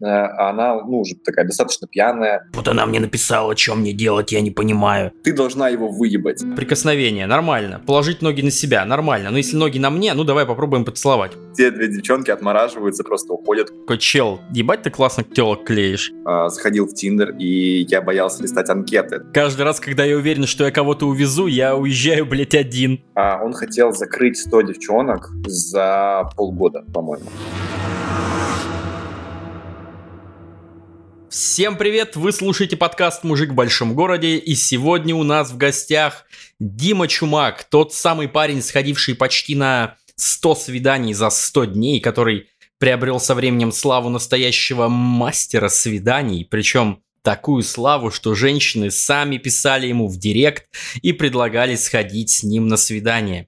э, она, ну, уже такая достаточно пьяная. Вот она мне написала, что мне делать, я не понимаю. Ты должна его выебать. Прикосновение, нормально. Положить ноги на себя, нормально. Но если ноги на мне, ну давай попробуем поцеловать. Те две девчонки отмораживаются, просто уходят. Какой чел, ебать ты классно телок клеишь. А, заходил в Тиндер, и я боялся листать анкеты. Каждый раз, когда я уверен, что я кого-то увезу, я уезжаю, блядь, один. А он хотел закрыть 100 девчонок за полгода, по-моему. Всем привет! Вы слушаете подкаст «Мужик в большом городе» и сегодня у нас в гостях Дима Чумак, тот самый парень, сходивший почти на 100 свиданий за 100 дней, который приобрел со временем славу настоящего мастера свиданий, причем такую славу, что женщины сами писали ему в директ и предлагали сходить с ним на свидание.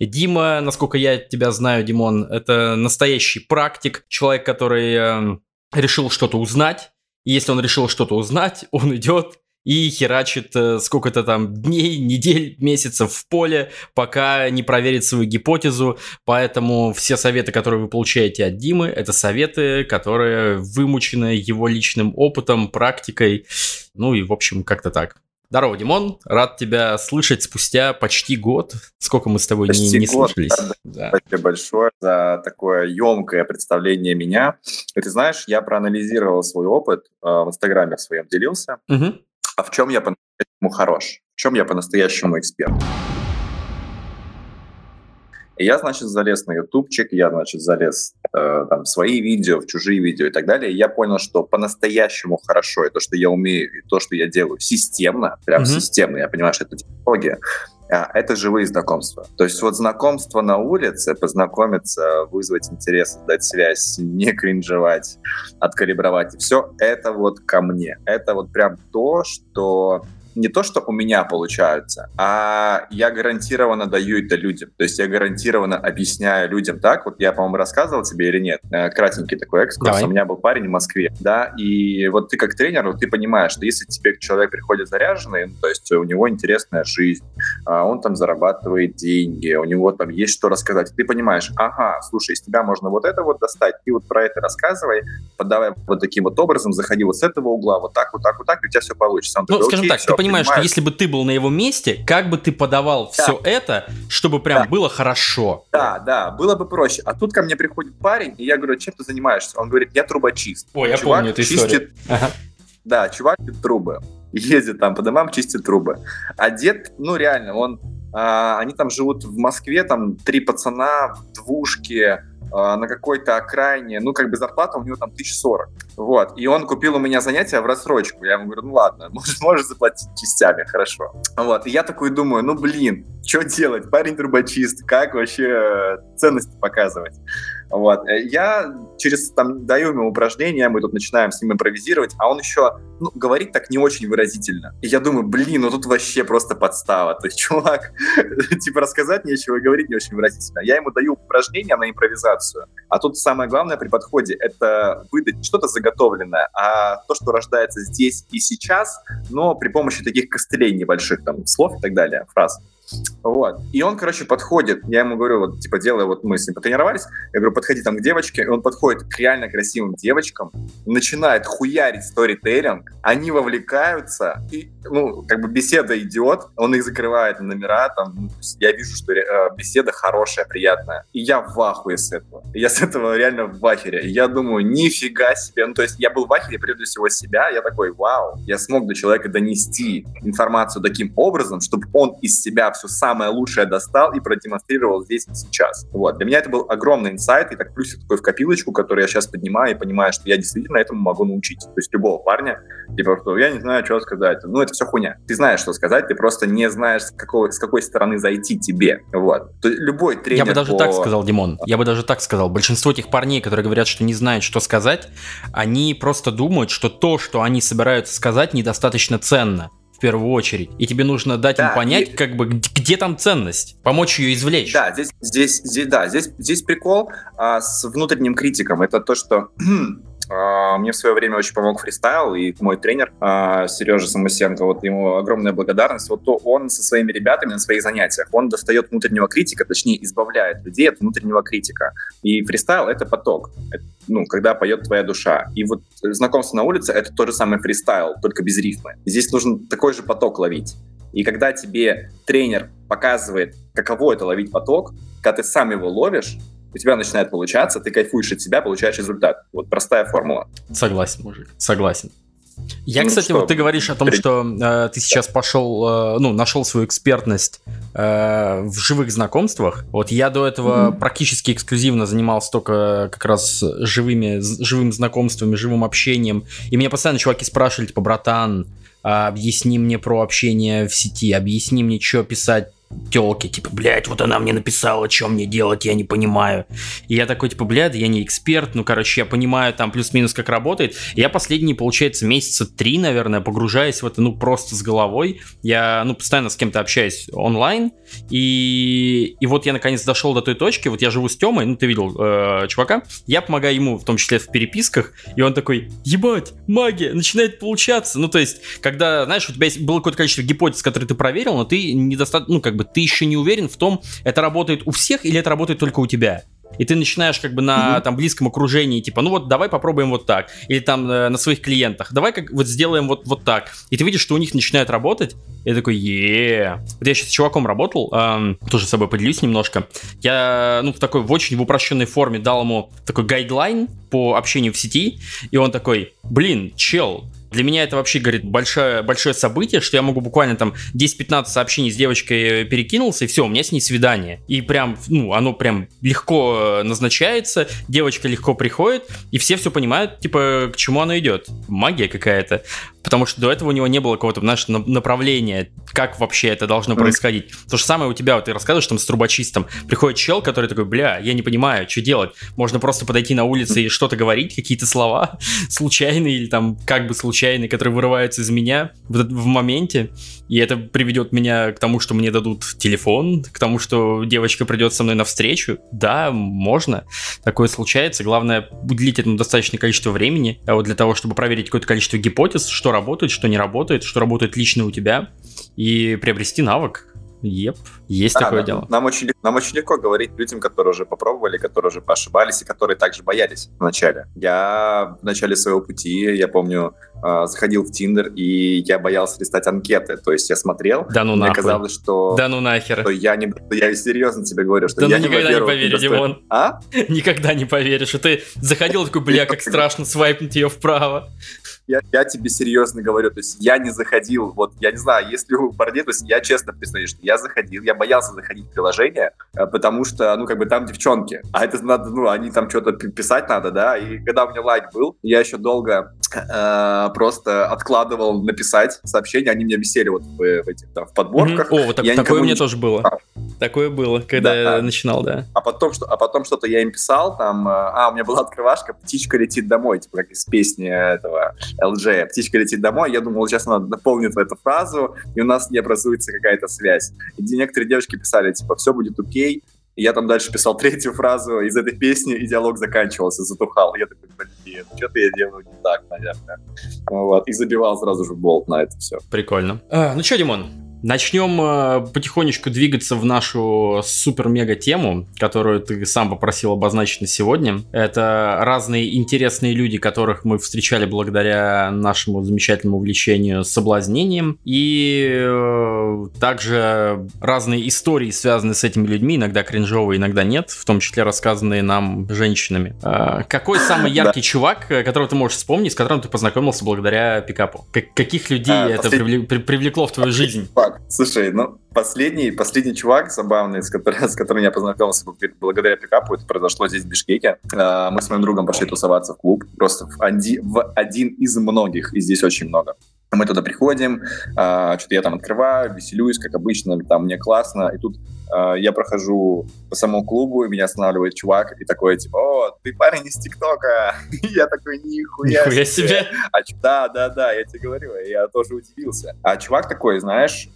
Дима, насколько я тебя знаю, Димон, это настоящий практик, человек, который э, решил что-то узнать, и если он решил что-то узнать, он идет и херачит э, сколько-то там дней, недель, месяцев в поле, пока не проверит свою гипотезу. Поэтому все советы, которые вы получаете от Димы, это советы, которые вымучены его личным опытом, практикой. Ну и, в общем, как-то так. Здорово, Димон. Рад тебя слышать спустя почти год. Сколько мы с тобой почти не, не год, слышались. Да. Спасибо большое за такое емкое представление меня. И ты знаешь, я проанализировал свой опыт, э, в Инстаграме в своем делился. Угу. А в чем я по-настоящему хорош? В чем я по-настоящему эксперт? И я, значит, залез на ютубчик, я, значит, залез э, там, свои видео, в чужие видео и так далее. И я понял, что по-настоящему хорошо, и то, что я умею, и то, что я делаю системно, прям mm-hmm. системно, я понимаю, что это технология, а, это живые знакомства. То есть вот знакомство на улице, познакомиться, вызвать интерес, дать связь, не кринжевать, откалибровать, и все, это вот ко мне. Это вот прям то, что не то, что у меня получаются, а я гарантированно даю это людям. То есть я гарантированно объясняю людям так. Вот я, по-моему, рассказывал тебе или нет. Э, кратенький такой экскурс. Давай. У меня был парень в Москве, да, и вот ты как тренер, вот ты понимаешь, что если тебе человек приходит заряженный, ну, то есть у него интересная жизнь, а он там зарабатывает деньги, у него там есть что рассказать, ты понимаешь, ага, слушай, из тебя можно вот это вот достать, ты вот про это рассказывай, подавай вот таким вот образом, заходи вот с этого угла, вот так, вот так, вот так, и у тебя все получится. Он ну, такой, скажем так, все, ты понимаешь, что если бы ты был на его месте, как бы ты подавал да. все это, чтобы прям да. было хорошо? Да, да, было бы проще. А тут ко мне приходит парень, и я говорю, чем ты занимаешься? Он говорит, я трубочист. Ой, я чувак помню эту чистит... Ага. Да, чувак чистит трубы. Ездит там по домам, чистит трубы. А дед, ну реально, он а, они там живут в Москве, там три пацана в двушке, на какой-то окраине, ну, как бы зарплата у него там 1040. Вот. И он купил у меня занятия в рассрочку. Я ему говорю, ну ладно, можешь, можешь заплатить частями, хорошо. Вот. И я такой думаю, ну блин, что делать? Парень трубочист, как вообще ценности показывать? Вот. Э, я через, там, даю ему упражнения, мы тут начинаем с ним импровизировать, а он еще, ну, говорит так не очень выразительно. И я думаю, блин, ну тут вообще просто подстава. То есть чувак, типа, рассказать нечего и говорить не очень выразительно. Я ему даю упражнения на импровизацию, а тут самое главное при подходе — это выдать что-то заготовленное, а то, что рождается здесь и сейчас, но при помощи таких костылей небольших, там, слов и так далее, фраз. Вот. И он, короче, подходит, я ему говорю, вот, типа, делая, вот мы с ним потренировались, я говорю, подходи там к девочке, и он подходит к реально красивым девочкам, начинает хуярить сторителлинг, они вовлекаются, и, ну, как бы беседа идет, он их закрывает номера, там, ну, я вижу, что э, беседа хорошая, приятная, и я в ахуе с этого. Я с этого реально в ахере. Я думаю, нифига себе, ну, то есть я был в ахере прежде всего себя, я такой, вау, я смог до человека донести информацию таким образом, чтобы он из себя все самое лучшее достал и продемонстрировал здесь и сейчас. Вот. Для меня это был огромный инсайт, и так плюсик такой в копилочку, который я сейчас поднимаю и понимаю, что я действительно этому могу научить. То есть любого парня, типа, что я не знаю, что сказать. Ну, это все хуйня. Ты знаешь, что сказать, ты просто не знаешь, с какой, с какой стороны зайти тебе. Вот. То есть любой тренер Я бы даже по... так сказал, Димон. Я бы даже так сказал. Большинство этих парней, которые говорят, что не знают, что сказать, они просто думают, что то, что они собираются сказать, недостаточно ценно в первую очередь. И тебе нужно дать да, им понять, и... как бы, где там ценность, помочь ее извлечь. Да, здесь, здесь, здесь, да, здесь, здесь прикол а, с внутренним критиком. Это то, что мне в свое время очень помог фристайл, и мой тренер а, Сережа Самусенко, вот ему огромная благодарность. Вот то он со своими ребятами на своих занятиях, он достает внутреннего критика, точнее избавляет людей от внутреннего критика. И фристайл — это поток, ну, когда поет твоя душа. И вот знакомство на улице — это тот же самый фристайл, только без рифмы. Здесь нужно такой же поток ловить. И когда тебе тренер показывает, каково это ловить поток, когда ты сам его ловишь, у тебя начинает получаться, ты кайфуешь от себя, получаешь результат. Вот простая формула. Согласен, мужик, согласен. Я, ну, кстати, что? вот ты говоришь о том, что э, ты сейчас пошел, э, ну, нашел свою экспертность э, в живых знакомствах. Вот я до этого mm-hmm. практически эксклюзивно занимался только как раз живыми, живым знакомствами, живым общением. И меня постоянно чуваки спрашивали, типа, братан, объясни мне про общение в сети, объясни мне, что писать телки, типа, блядь, вот она мне написала, что мне делать, я не понимаю. И я такой, типа, блядь, я не эксперт, ну, короче, я понимаю там плюс-минус, как работает. И я последние, получается, месяца три, наверное, погружаясь в это, ну, просто с головой. Я, ну, постоянно с кем-то общаюсь онлайн, и, и вот я, наконец, дошел до той точки, вот я живу с Темой, ну, ты видел э, чувака, я помогаю ему, в том числе в переписках, и он такой, ебать, магия, начинает получаться. Ну, то есть, когда, знаешь, у тебя есть было какое-то количество гипотез, которые ты проверил, но ты недостаточно, ну, как бы ты еще не уверен в том, это работает у всех или это работает только у тебя. И ты начинаешь как бы на mm-hmm. там близком окружении, типа, ну вот давай попробуем вот так, или там э, на своих клиентах, давай как вот сделаем вот, вот так, и ты видишь, что у них начинает работать, и я такой, е Вот я сейчас с чуваком работал, эм, тоже с собой поделюсь немножко, я, ну, в такой, в очень в упрощенной форме дал ему такой гайдлайн по общению в сети, и он такой, блин, чел, для меня это вообще, говорит, большое, большое событие, что я могу буквально там 10-15 сообщений с девочкой перекинулся, и все, у меня с ней свидание. И прям, ну, оно прям легко назначается, девочка легко приходит, и все все понимают, типа, к чему оно идет. Магия какая-то. Потому что до этого у него не было какого-то, знаешь, направления, как вообще это должно происходить. То же самое у тебя, вот ты рассказываешь там с трубочистом. Приходит чел, который такой, бля, я не понимаю, что делать. Можно просто подойти на улице и что-то говорить, какие-то слова случайные или там как бы случайные, которые вырываются из меня в, в моменте. И это приведет меня к тому, что мне дадут телефон, к тому, что девочка придет со мной навстречу. Да, можно. Такое случается. Главное, уделить этому достаточное количество времени а вот для того, чтобы проверить какое-то количество гипотез, что работает, что не работает, что работает лично у тебя, и приобрести навык. Еп, есть а, такое нам, дело. Нам очень, нам очень легко говорить людям, которые уже попробовали, которые уже поошибались и которые также боялись вначале. Я в начале своего пути, я помню, э, заходил в Тиндер, и я боялся листать анкеты. То есть я смотрел, да ну мне нахуй. казалось, что... Да ну нахер. Что я, не, я серьезно тебе говорю, что да я ну никогда не поверю, Димон. А? Никогда не поверишь. И ты заходил такой, бля, как страшно свайпнуть ее вправо я, я тебе серьезно говорю, то есть я не заходил, вот, я не знаю, если у парней, то есть я честно признаю, что я заходил, я боялся заходить в приложение, э, потому что, ну, как бы там девчонки, а это надо, ну, они там что-то писать надо, да, и когда у меня лайк был, я еще долго э, просто откладывал написать сообщение, они мне висели вот в, в этих, там, в подборках. Mm-hmm. О, вот так, такое у меня не... тоже было. Такое было, когда да, я начинал, да. А потом, что, а потом что-то я им писал, там, э, а, у меня была открывашка, птичка летит домой, типа, как из песни этого LJ. Птичка летит домой. Я думал, сейчас она наполнит эту фразу, и у нас не образуется какая-то связь. И некоторые девочки писали, типа, все будет окей. И я там дальше писал третью фразу из этой песни, и диалог заканчивался, затухал. Я такой, блин, что-то я делаю не так, наверное. Вот. И забивал сразу же болт на это все. Прикольно. А, ну что, Димон, Начнем э, потихонечку двигаться в нашу супер-мега тему, которую ты сам попросил обозначить на сегодня. Это разные интересные люди, которых мы встречали благодаря нашему замечательному увлечению соблазнением. И э, также разные истории, связанные с этими людьми, иногда кринжовые, иногда нет, в том числе рассказанные нам женщинами. Э, какой самый яркий чувак, которого ты можешь вспомнить, с которым ты познакомился благодаря пикапу? Каких людей это привлекло в твою жизнь? Чувак. Слушай, ну, последний, последний чувак забавный, с которым, с которым я познакомился благодаря пикапу, это произошло здесь, в Бишкеке. А, мы с моим другом пошли тусоваться в клуб, просто в, один, в один из многих, и здесь очень много. Мы туда приходим, а, что-то я там открываю, веселюсь, как обычно, там мне классно, и тут а, я прохожу по самому клубу, и меня останавливает чувак, и такой, типа, о, ты парень из ТикТока. я такой, нихуя, нихуя себе. А, да, да, да, я тебе говорю, я тоже удивился. А чувак такой, знаешь,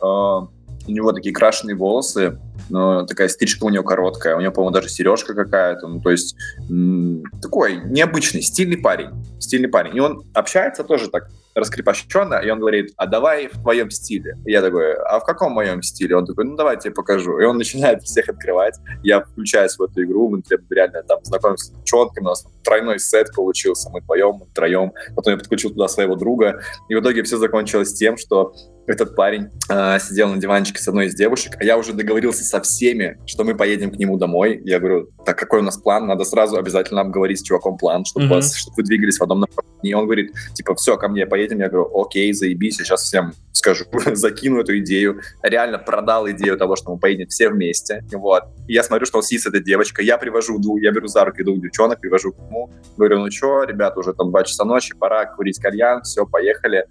у него такие крашеные волосы, но такая стрижка у него короткая, у него, по-моему, даже сережка какая-то, ну, то есть м- такой необычный, стильный парень, стильный парень. И он общается тоже так раскрепощенно, и он говорит, а давай в твоем стиле. И я такой, а в каком моем стиле? Он такой, ну давай я тебе покажу. И он начинает всех открывать. Я включаюсь в эту игру, мы реально там знакомимся с девчонками, у нас тройной сет получился, мы вдвоем, мы втроем. Потом я подключил туда своего друга. И в итоге все закончилось тем, что этот парень э, сидел на диванчике с одной из девушек, а я уже договорился со всеми, что мы поедем к нему домой. Я говорю, так какой у нас план? Надо сразу обязательно обговорить с чуваком план, чтобы, mm-hmm. вас, чтобы вы двигались в одном направлении. И он говорит, типа, все, ко мне поедем. Я говорю, окей, заебись, я сейчас всем скажу, закину эту идею. Реально продал идею того, что мы поедем все вместе. Вот. И я смотрю, что он сидит с этой. Я привожу я беру за руки двух девчонок, привожу к нему. Говорю, ну что, ребята, уже там два часа ночи, пора курить кальян, все, поехали.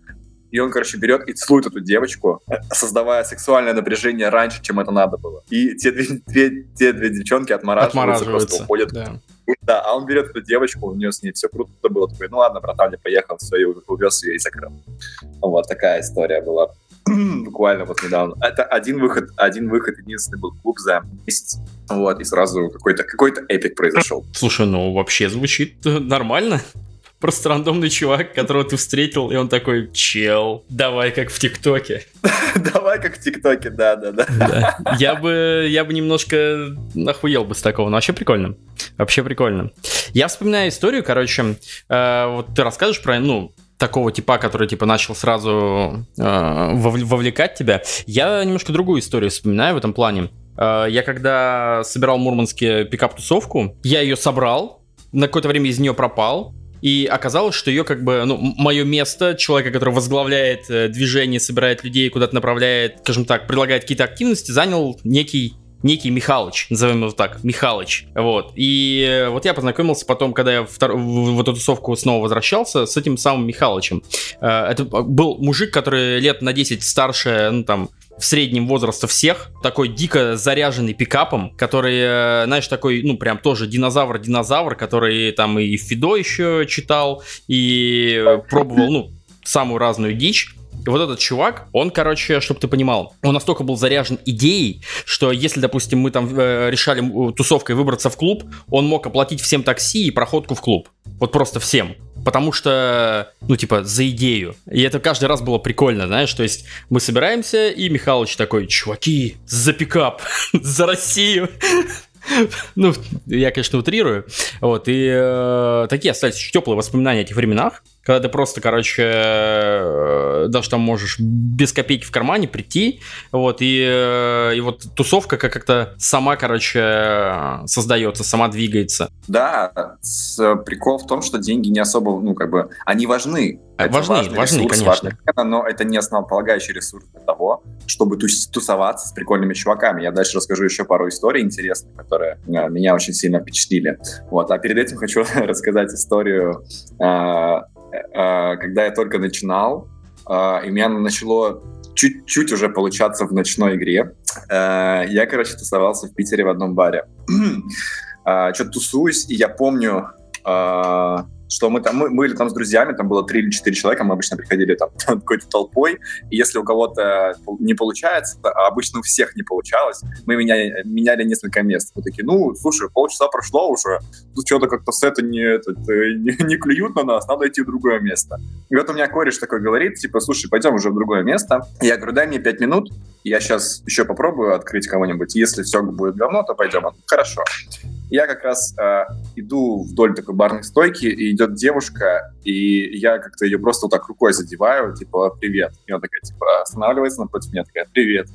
И он, короче, берет и целует эту девочку, создавая сексуальное напряжение раньше, чем это надо было. И те две, две, те две девчонки отмораживаются, отмораживаются просто уходят. Да. Да, а он берет эту девочку, у нее с ней все круто было. Такой, ну ладно, братан, я поехал, все, и увез ее и закрыл. Вот такая история была буквально вот недавно. Это один выход, один выход, единственный был клуб за месяц. Вот, и сразу какой-то какой эпик произошел. Слушай, ну вообще звучит нормально. Просто рандомный чувак, которого ты встретил, и он такой, чел, давай как в ТикТоке. Давай как в ТикТоке, да-да-да. Я бы, я бы немножко охуел бы с такого, но вообще прикольно. Вообще прикольно. Я вспоминаю историю, короче, э, вот ты расскажешь про, ну, такого типа, который типа начал сразу э, вовлекать тебя. Я немножко другую историю вспоминаю в этом плане. Э, я когда собирал мурманские пикап-тусовку, я ее собрал, на какое-то время из нее пропал, и оказалось, что ее как бы, ну, мое место, человека, который возглавляет э, движение, собирает людей, куда-то направляет, скажем так, предлагает какие-то активности, занял некий некий Михалыч, назовем его так, Михалыч, вот. И э, вот я познакомился потом, когда я втор... в эту тусовку снова возвращался, с этим самым Михалычем. Э, это был мужик, который лет на 10 старше, ну, там, в среднем возраста всех, такой дико заряженный пикапом, который, э, знаешь, такой, ну, прям тоже динозавр-динозавр, который там и Фидо еще читал, и пробовал, ну, самую разную дичь. И вот этот чувак, он, короче, чтобы ты понимал, он настолько был заряжен идеей, что если, допустим, мы там э, решали тусовкой выбраться в клуб, он мог оплатить всем такси и проходку в клуб. Вот просто всем. Потому что, ну, типа, за идею. И это каждый раз было прикольно, знаешь, то есть мы собираемся, и Михалыч такой, чуваки, за пикап, за Россию. Ну, я, конечно, утрирую. Вот, и э, такие остались теплые воспоминания о этих временах, когда ты просто, короче, э, даже там можешь без копейки в кармане прийти, вот, и, э, и вот тусовка как-то сама, короче, создается, сама двигается. Да, с, прикол в том, что деньги не особо, ну, как бы, они важны, это важны, важный важны, ресурс, конечно. Важный, но это не основополагающий ресурс для того, чтобы тусоваться с прикольными чуваками. Я дальше расскажу еще пару историй интересных, которые а, меня очень сильно впечатлили. Вот. А перед этим хочу рассказать историю, а, а, когда я только начинал, и меня начало чуть-чуть уже получаться в ночной игре. Я, короче, тусовался в Питере в одном баре. Что-то тусуюсь, и я помню, что мы там, мы, были там с друзьями, там было три или четыре человека, мы обычно приходили там какой-то толпой, и если у кого-то не получается, а обычно у всех не получалось, мы меняли, меняли несколько мест. Мы такие, ну, слушай, полчаса прошло уже, тут что-то как-то сеты не, это, не, не клюют на нас, надо идти в другое место. И вот у меня кореш такой говорит, типа, слушай, пойдем уже в другое место. Я говорю, дай мне пять минут, я сейчас еще попробую открыть кого-нибудь, если все будет говно, то пойдем. Хорошо. Я как раз э, иду вдоль такой барной стойки, и идет девушка, и я как-то ее просто вот так рукой задеваю, типа, привет. И она такая, типа, останавливается напротив меня, такая, привет.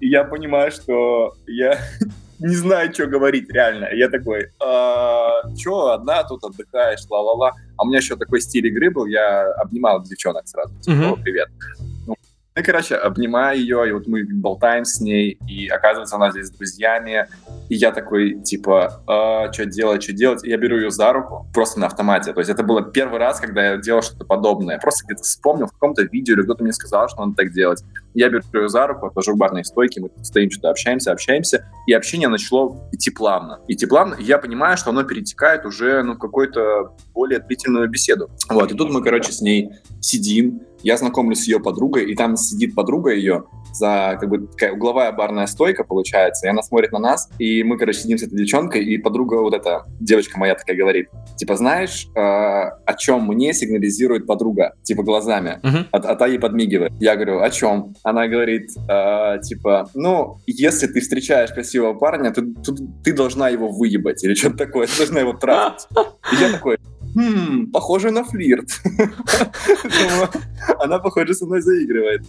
И я понимаю, что я не знаю, что говорить, реально. Я такой, а, что, одна тут отдыхаешь, ла-ла-ла. А у меня еще такой стиль игры был, я обнимал девчонок сразу, типа, привет. Ну, короче, обнимаю ее, и вот мы болтаем с ней, и оказывается, она здесь с друзьями, и я такой, типа, а, что делать, что делать? И я беру ее за руку, просто на автомате. То есть это было первый раз, когда я делал что-то подобное. Просто где-то вспомнил в каком-то видео, или кто-то мне сказал, что надо так делать. Я беру ее за руку, отвожу в барной стойке, мы стоим, что-то общаемся, общаемся, и общение начало идти плавно. Идти плавно, и я понимаю, что оно перетекает уже ну, в какую-то более длительную беседу. Вот, и тут мы, короче, с ней сидим, я знакомлюсь с ее подругой, и там сидит подруга ее за как бы такая угловая барная стойка получается, и она смотрит на нас, и мы, короче, сидим с этой девчонкой, и подруга вот эта, девочка моя такая говорит, типа, знаешь, э, о чем мне сигнализирует подруга, типа, глазами, uh-huh. а, а та ей подмигивает. Я говорю, о чем? Она говорит, э, типа, ну, если ты встречаешь красивого парня, то, то ты должна его выебать, или что-то такое, ты должна его тратить. И я такой, хм, похоже на флирт. Она, похоже, со мной заигрывает.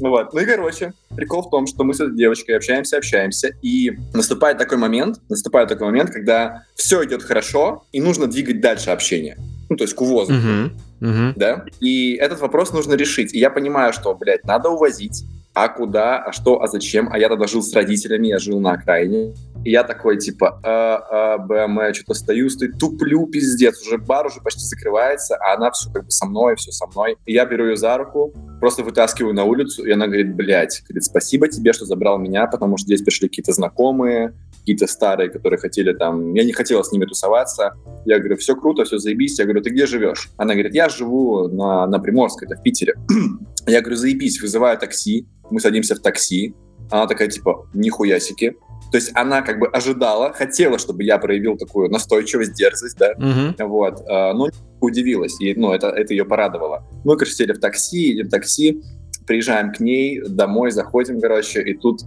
Вот. Ну и, короче, прикол в том, что мы с этой девочкой общаемся, общаемся, и наступает такой момент, наступает такой момент, когда все идет хорошо, и нужно двигать дальше общение. Ну, то есть к увозу. Uh-huh. Uh-huh. Да? И этот вопрос нужно решить. И я понимаю, что, блядь, надо увозить. А куда, а что, а зачем? А я тогда жил с родителями, я жил на окраине. И я такой, типа, а, а, БМ, что-то стою, стою, туплю, пиздец, уже бар уже почти закрывается, а она все как бы со мной, все со мной. И я беру ее за руку, просто вытаскиваю на улицу, и она говорит, блядь, говорит, спасибо тебе, что забрал меня, потому что здесь пришли какие-то знакомые, какие-то старые, которые хотели там... Я не хотела с ними тусоваться. Я говорю, все круто, все заебись. Я говорю, ты где живешь? Она говорит, я живу на, на Приморской, это в Питере. я говорю, заебись, вызываю такси. Мы садимся в такси. Она такая, типа, нихуясики. То есть она как бы ожидала, хотела, чтобы я проявил такую настойчивость, дерзость, да, uh-huh. вот, а, но удивилась, и, ну, это, это ее порадовало. Мы, короче, сели в такси, едем в такси, приезжаем к ней домой, заходим, короче, и тут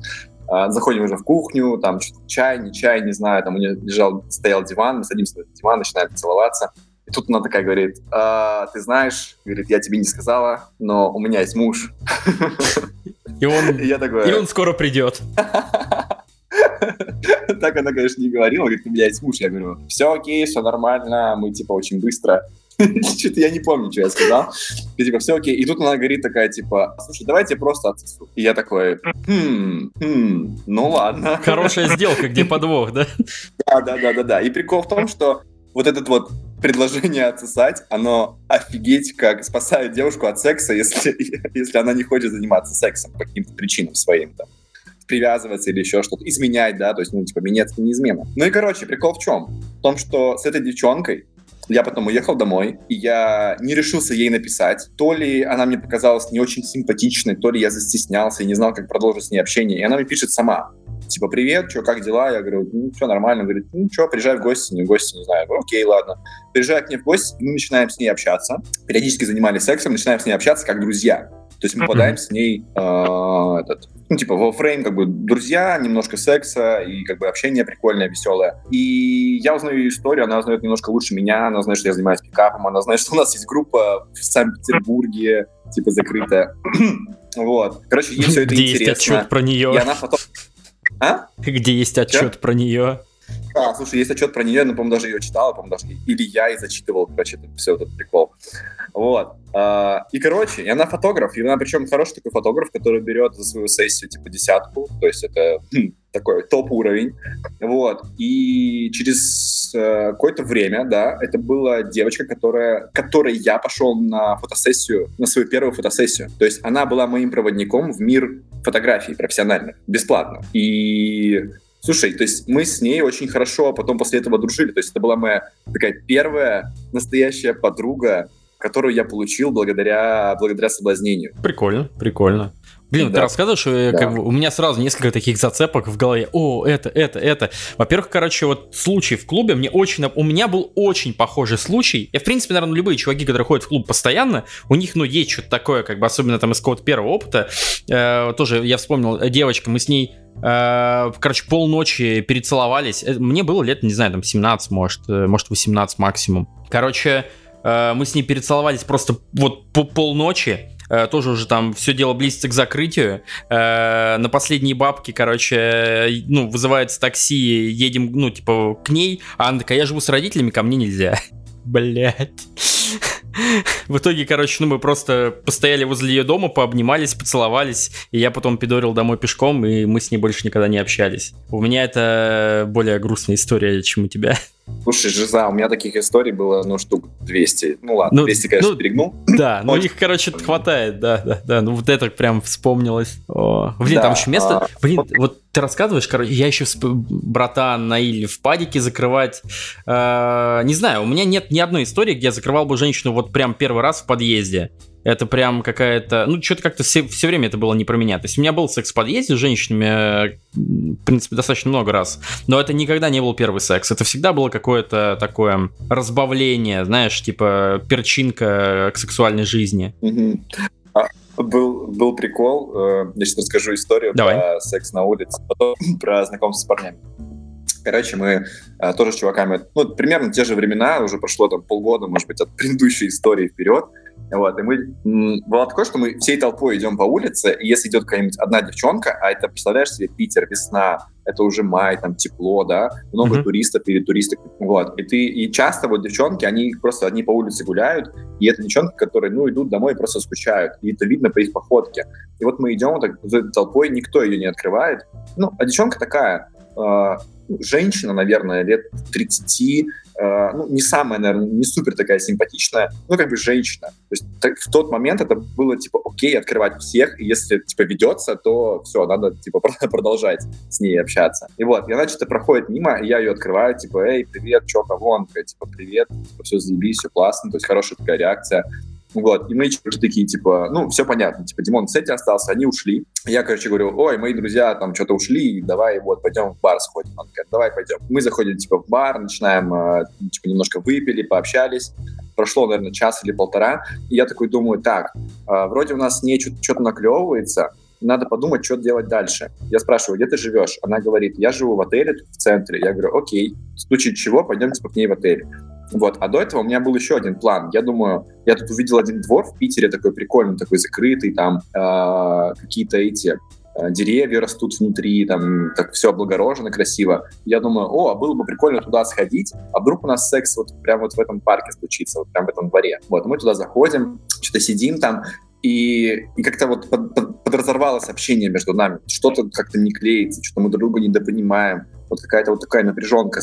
а, заходим уже в кухню, там чай, не чай, не знаю, там у нее лежал, стоял диван, мы садимся на диван, начинаем целоваться. И тут она такая говорит, а, ты знаешь, говорит, я тебе не сказала, но у меня есть муж. И он, и я такой, и он скоро придет. Так она, конечно, не говорила, говорит, есть муж. Я говорю, все окей, все нормально, мы, типа, очень быстро. Что-то я не помню, что я сказал. И, типа, все окей. И тут она говорит такая, типа, слушай, давайте просто отсосу. И я такой, хм, хм, ну ладно. Хорошая сделка, где подвох, да? Да, да, да, да, да. И прикол в том, что вот этот вот предложение отсосать, оно офигеть как спасает девушку от секса, если, если она не хочет заниматься сексом по каким-то причинам своим там привязываться или еще что-то, изменять, да, то есть, ну, типа, минет это не измена. Ну и, короче, прикол в чем? В том, что с этой девчонкой я потом уехал домой, и я не решился ей написать. То ли она мне показалась не очень симпатичной, то ли я застеснялся и не знал, как продолжить с ней общение. И она мне пишет сама. Типа, привет, что, как дела? Я говорю, ну, все нормально. Говорит, ну, что, приезжай в гости, не в гости, не знаю. говорю, окей, ладно. Приезжай к ней в гости, мы начинаем с ней общаться. Периодически занимались сексом, начинаем с ней общаться как друзья. То есть мы попадаем с ней э, этот, ну, типа, во фрейм, как бы, друзья, немножко секса, и, как бы, общение прикольное, веселое. И я узнаю ее историю, она узнает немножко лучше меня, она знает, что я занимаюсь пикапом, она знает, что у нас есть группа в Санкт-Петербурге, типа, закрытая. вот. Короче, ей все это Где интересно. есть отчет про нее? И она потом... А? Где есть отчет Че? про нее? А, слушай, есть отчет про нее, но, по-моему, даже ее читал, по-моему, даже или я и зачитывал, короче, это, все этот прикол. Вот. А, и, короче, и она фотограф, и она причем хороший такой фотограф, который берет за свою сессию, типа, десятку, то есть это хм, такой топ-уровень, вот. И через э, какое-то время, да, это была девочка, которая, которой я пошел на фотосессию, на свою первую фотосессию. То есть она была моим проводником в мир фотографий профессиональных, бесплатно. И Слушай, то есть мы с ней очень хорошо потом после этого дружили. То есть это была моя такая первая настоящая подруга, которую я получил благодаря, благодаря соблазнению. Прикольно, прикольно. Блин, да. ты рассказываешь, да. как бы, у меня сразу несколько таких зацепок в голове. О, это, это, это. Во-первых, короче, вот случай в клубе, мне очень, у меня был очень похожий случай. Я, в принципе, наверное, любые чуваки, которые ходят в клуб постоянно, у них, ну, есть что-то такое, как бы, особенно там из какого-то первого опыта. Э, тоже, я вспомнил, э, девочка, мы с ней Э, короче, полночи перецеловались. Э, мне было лет, не знаю, там 17, может, может 18 максимум. Короче, мы с ней перецеловались просто вот по полночи. Тоже уже там все дело близится к закрытию. На последние бабки, короче, ну, вызывается такси, едем, ну, типа, к ней. А она такая, я живу с родителями, ко мне нельзя. Блять. В итоге, короче, ну мы просто постояли возле ее дома, пообнимались, поцеловались, и я потом пидорил домой пешком, и мы с ней больше никогда не общались. У меня это более грустная история, чем у тебя. Слушай, Жиза, у меня таких историй было, ну, штук 200. Ну, ладно, ну, 200, конечно, ну, перегнул. Да, ну, их, короче, хватает, да, да, да. Ну, вот это прям вспомнилось. О, блин, да, там еще место... А, блин, вот ты рассказываешь, короче, я еще сп... братан на или в падике закрывать. Э, не знаю, у меня нет ни одной истории, где я закрывал бы женщину вот прям первый раз в подъезде. Это прям какая-то... Ну, что-то как-то все, все время это было не про меня. То есть у меня был секс в подъезде с женщинами, э, в принципе, достаточно много раз. Но это никогда не был первый секс. Это всегда было какое-то такое разбавление, знаешь, типа перчинка к сексуальной жизни. Был, был прикол, э, я сейчас расскажу историю Давай. про секс на улице, потом про знакомство с парнями. Короче, мы а, тоже с чуваками, ну, примерно те же времена, уже прошло там полгода, может быть, от предыдущей истории вперед. Вот, и мы... Было такое, что мы всей толпой идем по улице, и если идет какая-нибудь одна девчонка, а это, представляешь себе, Питер, весна, это уже май, там тепло, да, много mm-hmm. туристов или туристок, вот. И ты и часто вот девчонки, они просто одни по улице гуляют, и это девчонки, которые, ну, идут домой и просто скучают, и это видно по их походке. И вот мы идем вот так за толпой, никто ее не открывает. Ну, а девчонка такая, э, женщина, наверное, лет 30, э, ну, не самая, наверное, не супер такая симпатичная, ну, как бы женщина. То есть так, в тот момент это было, типа, окей, открывать всех, и если, типа, ведется, то все, надо, типа, продолжать с ней общаться. И вот, и она что-то проходит мимо, и я ее открываю, типа, эй, привет, чё, кого? Он типа, привет, типа, все заебись, все классно, то есть хорошая такая реакция. Вот, и мы такие, типа, ну, все понятно, типа, Димон с этим остался, они ушли. Я, короче, говорю, ой, мои друзья там что-то ушли, давай вот пойдем в бар сходим. Он говорит, давай пойдем. Мы заходим, типа, в бар, начинаем, э, типа, немножко выпили, пообщались. Прошло, наверное, час или полтора, и я такой думаю, так, э, вроде у нас не что-то наклевывается, надо подумать, что делать дальше. Я спрашиваю, где ты живешь? Она говорит, я живу в отеле в центре. Я говорю, окей, в случае чего пойдем типа, к ней в отель. Вот. А до этого у меня был еще один план. Я думаю, я тут увидел один двор в Питере, такой прикольный, такой закрытый, там э, какие-то эти э, деревья растут внутри, там так все облагорожено красиво. Я думаю, о, а было бы прикольно туда сходить, а вдруг у нас секс вот прямо вот в этом парке случится, вот прямо в этом дворе. Вот, мы туда заходим, что-то сидим там, и, и как-то вот под, под, подразорвалось общение между нами. Что-то как-то не клеится, что-то мы друг друга недопонимаем. Вот какая-то вот такая напряженка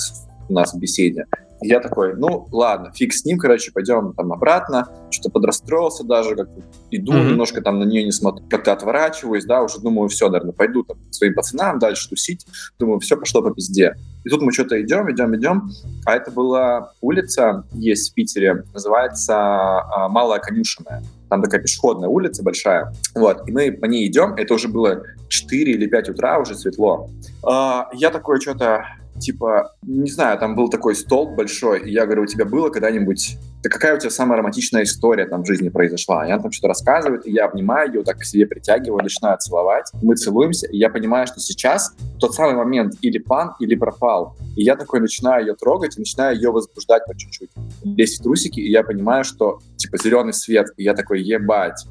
у нас в беседе я такой, ну ладно, фиг с ним, короче, пойдем там обратно. Что-то подрастроился даже, как иду, mm-hmm. немножко там на нее не смотрю, как-то отворачиваюсь, да, уже думаю, все, наверное, пойду там своим пацанам дальше тусить. Думаю, все пошло по пизде. И тут мы что-то идем, идем, идем. А это была улица, есть в Питере, называется а, Малая Конюшенная. Там такая пешеходная улица большая. Вот, и мы по ней идем. Это уже было 4 или 5 утра, уже светло. А, я такой что-то типа, не знаю, там был такой столб большой, и я говорю, у тебя было когда-нибудь, да какая у тебя самая романтичная история там в жизни произошла? И она там что-то рассказывает, и я обнимаю ее, так к себе притягиваю, начинаю целовать, мы целуемся, и я понимаю, что сейчас тот самый момент или пан, или пропал. И я такой начинаю ее трогать, и начинаю ее возбуждать по чуть-чуть. Лезть в трусики, и я понимаю, что, типа, зеленый свет, и я такой, ебать.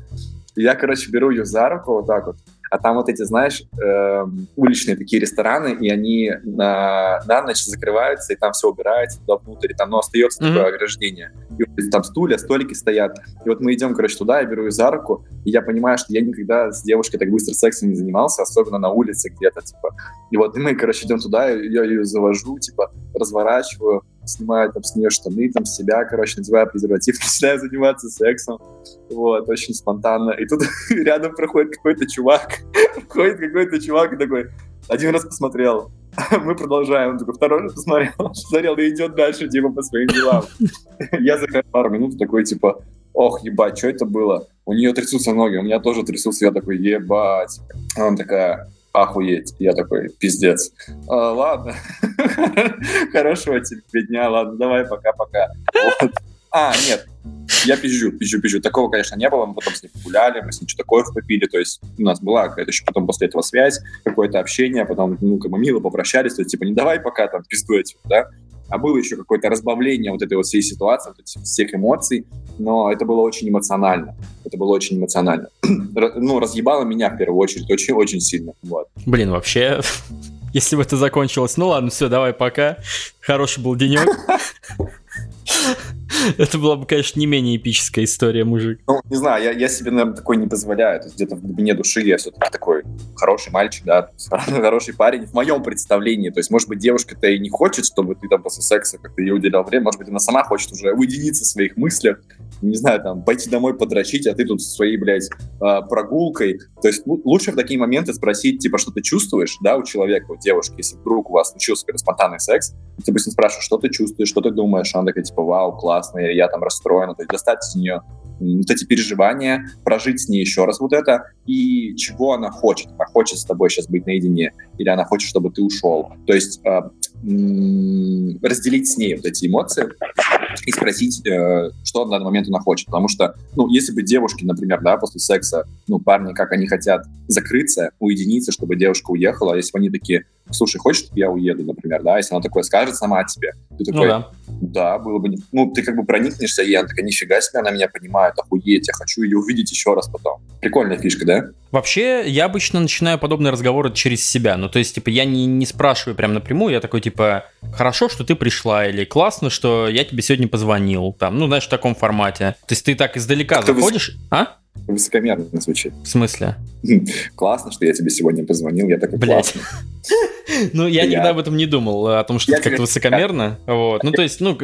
И я, короче, беру ее за руку вот так вот, а там вот эти, знаешь, э, уличные такие рестораны, и они на, на ночь закрываются, и там все убирается туда внутрь, и там ну, остается mm-hmm. такое ограждение. И вот, там стулья, столики стоят. И вот мы идем, короче, туда, я беру ее за руку, и я понимаю, что я никогда с девушкой так быстро сексом не занимался, особенно на улице где-то, типа. И вот и мы, короче, идем туда, я ее завожу, типа, разворачиваю, снимаю там с нее штаны, там с себя, короче, надеваю презерватив, начинаю заниматься сексом. Вот, очень спонтанно. И тут рядом проходит какой-то чувак, проходит какой-то чувак и такой, один раз посмотрел, мы продолжаем. Он такой, второй раз посмотрел, посмотрел и идет дальше, типа, по своим делам. Я за пару минут такой, типа, ох, ебать, что это было? У нее трясутся ноги, у меня тоже трясутся. Я такой, ебать. А он такая, охуеть. Я такой, пиздец. А, ладно, хорошо тебе дня, ладно, давай, пока-пока. Вот. А, нет, я пизжу, пизжу, пизжу. Такого, конечно, не было. Мы потом с ней погуляли, мы с ней что-то кофе попили. То есть у нас была какая-то еще потом после этого связь, какое-то общение. Потом, ну, как мы мило попрощались. То есть, типа, не давай пока там пизду эти, да а было еще какое-то разбавление вот этой вот всей ситуации, вот этих всех эмоций, но это было очень эмоционально. Это было очень эмоционально. ну, разъебало меня в первую очередь очень-очень сильно. Вот. Блин, вообще, если бы это закончилось, ну ладно, все, давай, пока. Хороший был денек. Это была бы, конечно, не менее эпическая история, мужик. Ну, не знаю, я, я себе, наверное, такой не позволяю. Где-то в глубине души я все-таки такой хороший мальчик, да, хороший парень в моем представлении. То есть, может быть, девушка-то и не хочет, чтобы ты там после секса как-то ей уделял время. Может быть, она сама хочет уже уединиться в своих мыслях. Не знаю, там, пойти домой подрочить, а ты тут свои, блядь, э, прогулкой. То есть лучше в такие моменты спросить, типа, что ты чувствуешь, да, у человека, у девушки, если вдруг у вас случился спонтанный секс, ты, допустим, спрашиваешь, что ты чувствуешь, что ты думаешь, она такая, типа, вау, классно, я там расстроена, то есть достать из нее вот эти переживания, прожить с ней еще раз вот это, и чего она хочет. Она хочет с тобой сейчас быть наедине, или она хочет, чтобы ты ушел. То есть э, разделить с ней вот эти эмоции и спросить, э, что на данный момент она хочет. Потому что, ну, если бы девушки, например, да, после секса, ну, парни, как они хотят закрыться, уединиться, чтобы девушка уехала, а если бы они такие, слушай, хочешь, я уеду, например, да, если она такое скажет сама тебе, ты такой, ну, да. да, было бы, ну, ты как бы проникнешься, и она такая, нифига себе, она меня понимает, охуеть, я хочу ее увидеть еще раз потом. Прикольная фишка, да? Вообще, я обычно начинаю подобные разговоры через себя, ну, то есть, типа, я не, не спрашиваю прям напрямую, я такой, типа, хорошо, что ты пришла, или классно, что я тебе сегодня позвонил, там, ну, знаешь, в таком формате. То есть, ты так издалека как заходишь, вы... а? Высокомерно звучит. В смысле? Классно, что я тебе сегодня позвонил, я такой Блять. Ну, я никогда об этом не думал, о том, что это как-то высокомерно. Вот. Ну, то есть, ну,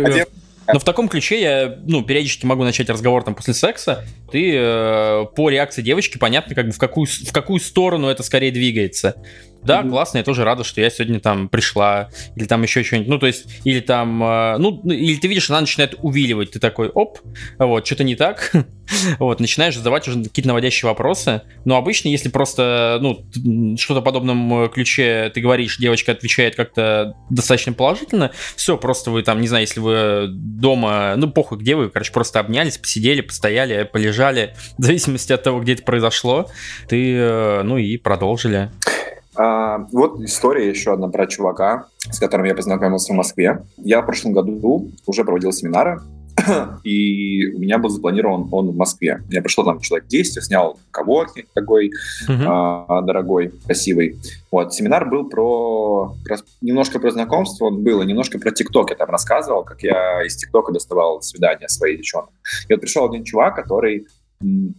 но в таком ключе я, ну, периодически могу начать разговор там после секса. Ты э, по реакции девочки понятно, как бы в какую, в какую сторону это скорее двигается. Да, mm-hmm. классно, я тоже рада, что я сегодня там пришла, или там еще что-нибудь, ну, то есть, или там, э, ну, или ты видишь, она начинает увиливать, ты такой, оп, вот, что-то не так, вот, начинаешь задавать уже какие-то наводящие вопросы, но обычно, если просто, ну, что-то в подобном э, ключе ты говоришь, девочка отвечает как-то достаточно положительно, все, просто вы там, не знаю, если вы дома, ну, похуй, где вы, короче, просто обнялись, посидели, постояли, полежали, в зависимости от того, где это произошло, ты, э, ну, и продолжили. А, вот история еще одна про чувака, с которым я познакомился в Москве. Я в прошлом году уже проводил семинары, и у меня был запланирован он в Москве. Я пришел там человек 10, снял коворки такой uh-huh. а, дорогой, красивый. Вот, семинар был про, про немножко про знакомство, он был, и немножко про ТикТок я там рассказывал, как я из ТикТока доставал свидания своей девчонки. И вот пришел один чувак, который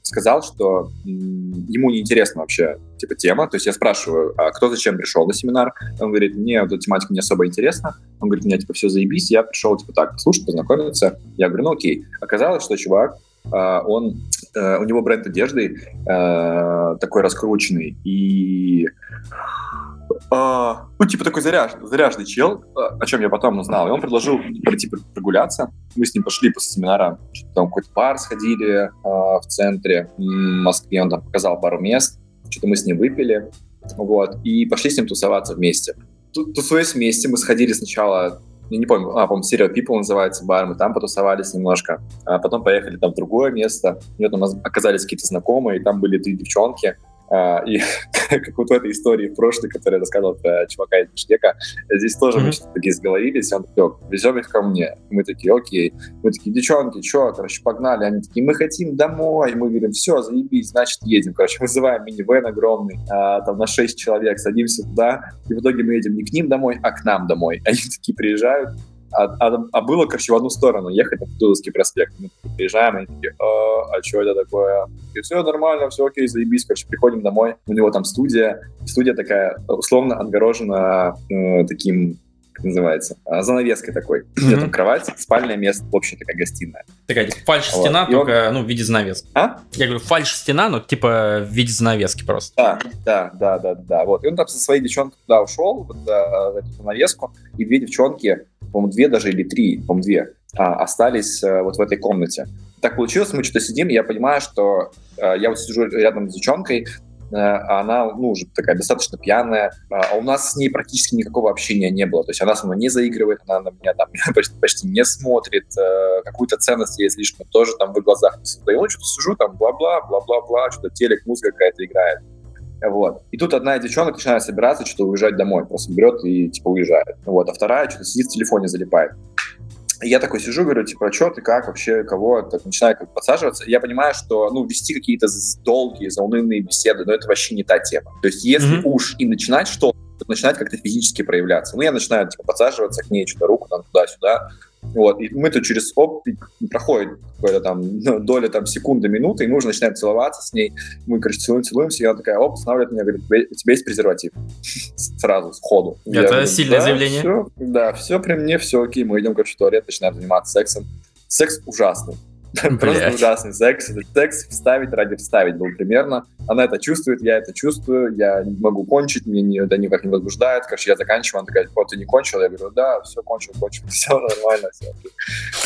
сказал, что ему неинтересна вообще типа тема. То есть я спрашиваю, а кто зачем пришел на семинар? Он говорит, мне эта тематика не особо интересна. Он говорит, мне типа все заебись, я пришел типа так, послушать, познакомиться. Я говорю, ну окей. Оказалось, что чувак, а, он, э, у него бренд одежды э, такой раскрученный, и а, ну, типа такой заряженный, заряженный чел, а, о чем я потом узнал. И он предложил прийти прогуляться. Мы с ним пошли после семинара, что-то там какой-то бар сходили а, в центре в Москве. Он там показал пару мест. Что-то мы с ним выпили. Вот. И пошли с ним тусоваться вместе. Тусуясь вместе, мы сходили сначала я не помню, а, по-моему, Serial People называется бар, мы там потусовались немножко, а потом поехали там в другое место, у него там оказались какие-то знакомые, и там были три девчонки, и как вот в этой истории прошлой, которую я рассказывал про чувака из Бишкека, здесь тоже mm-hmm. мы что-то такие сговорились, он такой, везем их ко мне. Мы такие, окей. Мы такие, девчонки, что, короче, погнали. Они такие, мы хотим домой. Мы говорим, все, заебись, значит, едем. Короче, вызываем минивэн огромный, а, там на 6 человек, садимся туда, и в итоге мы едем не к ним домой, а к нам домой. Они такие приезжают, а, а, а было, короче, в одну сторону ехать на Туловский проспект. Мы приезжаем, и такие, а, а что это такое? И все нормально, все окей, заебись. Короче, приходим домой, у него там студия. Студия такая условно отгорожена э, таким как называется, а, занавеской такой. Mm-hmm. там кровать, спальное место, общая такая гостиная. Такая типа, фальш-стена, вот. только он... ну, в виде занавески. А? Я говорю, фальш-стена, но типа в виде занавески просто. Да, да, да, да, да. Вот. И он там со своей девчонкой туда ушел, вот, да, в эту занавеску, и две девчонки, по-моему, две даже или три, по-моему, две, а, остались а, вот в этой комнате. Так получилось, мы что-то сидим, я понимаю, что а, я вот сижу рядом с девчонкой, а она, ну, уже такая достаточно пьяная, а у нас с ней практически никакого общения не было, то есть она со мной не заигрывает, она на меня там почти, почти не смотрит, какую-то ценность я излишнюю тоже там в глазах не создаю, что-то сижу там, бла-бла, бла-бла-бла, что-то телек, музыка какая-то играет. Вот. И тут одна девчонка начинает собираться, что-то уезжать домой, просто берет и типа уезжает. Вот. А вторая что-то сидит в телефоне, залипает. И я такой сижу, говорю, типа, а что ты, как вообще, кого? Так начинаю как подсаживаться. И я понимаю, что, ну, вести какие-то долгие, заунывные беседы, но это вообще не та тема. То есть если mm-hmm. уж и начинать что-то, начинает как-то физически проявляться. Ну, я начинаю, типа, подсаживаться к ней, что-то руку там туда-сюда. Вот, и мы тут через оп, проходит какая-то там ну, доля там секунды, минуты, и нужно начинать целоваться с ней. Мы, короче, целуем, целуемся, и она такая, оп, останавливает меня, говорит, у тебя есть презерватив? Сразу, сходу. Это говорю, сильное да, заявление. Все, да, все при мне, все окей, мы идем, короче, в туалет, начинаем заниматься сексом. Секс ужасный. Просто ужасный секс. Секс вставить ради вставить был примерно. Она это чувствует, я это чувствую, я не могу кончить, мне это никак не возбуждает. Короче, я заканчиваю, она такая, вот, ты не кончил? Я говорю, да, все, кончил, кончил, все нормально. Все.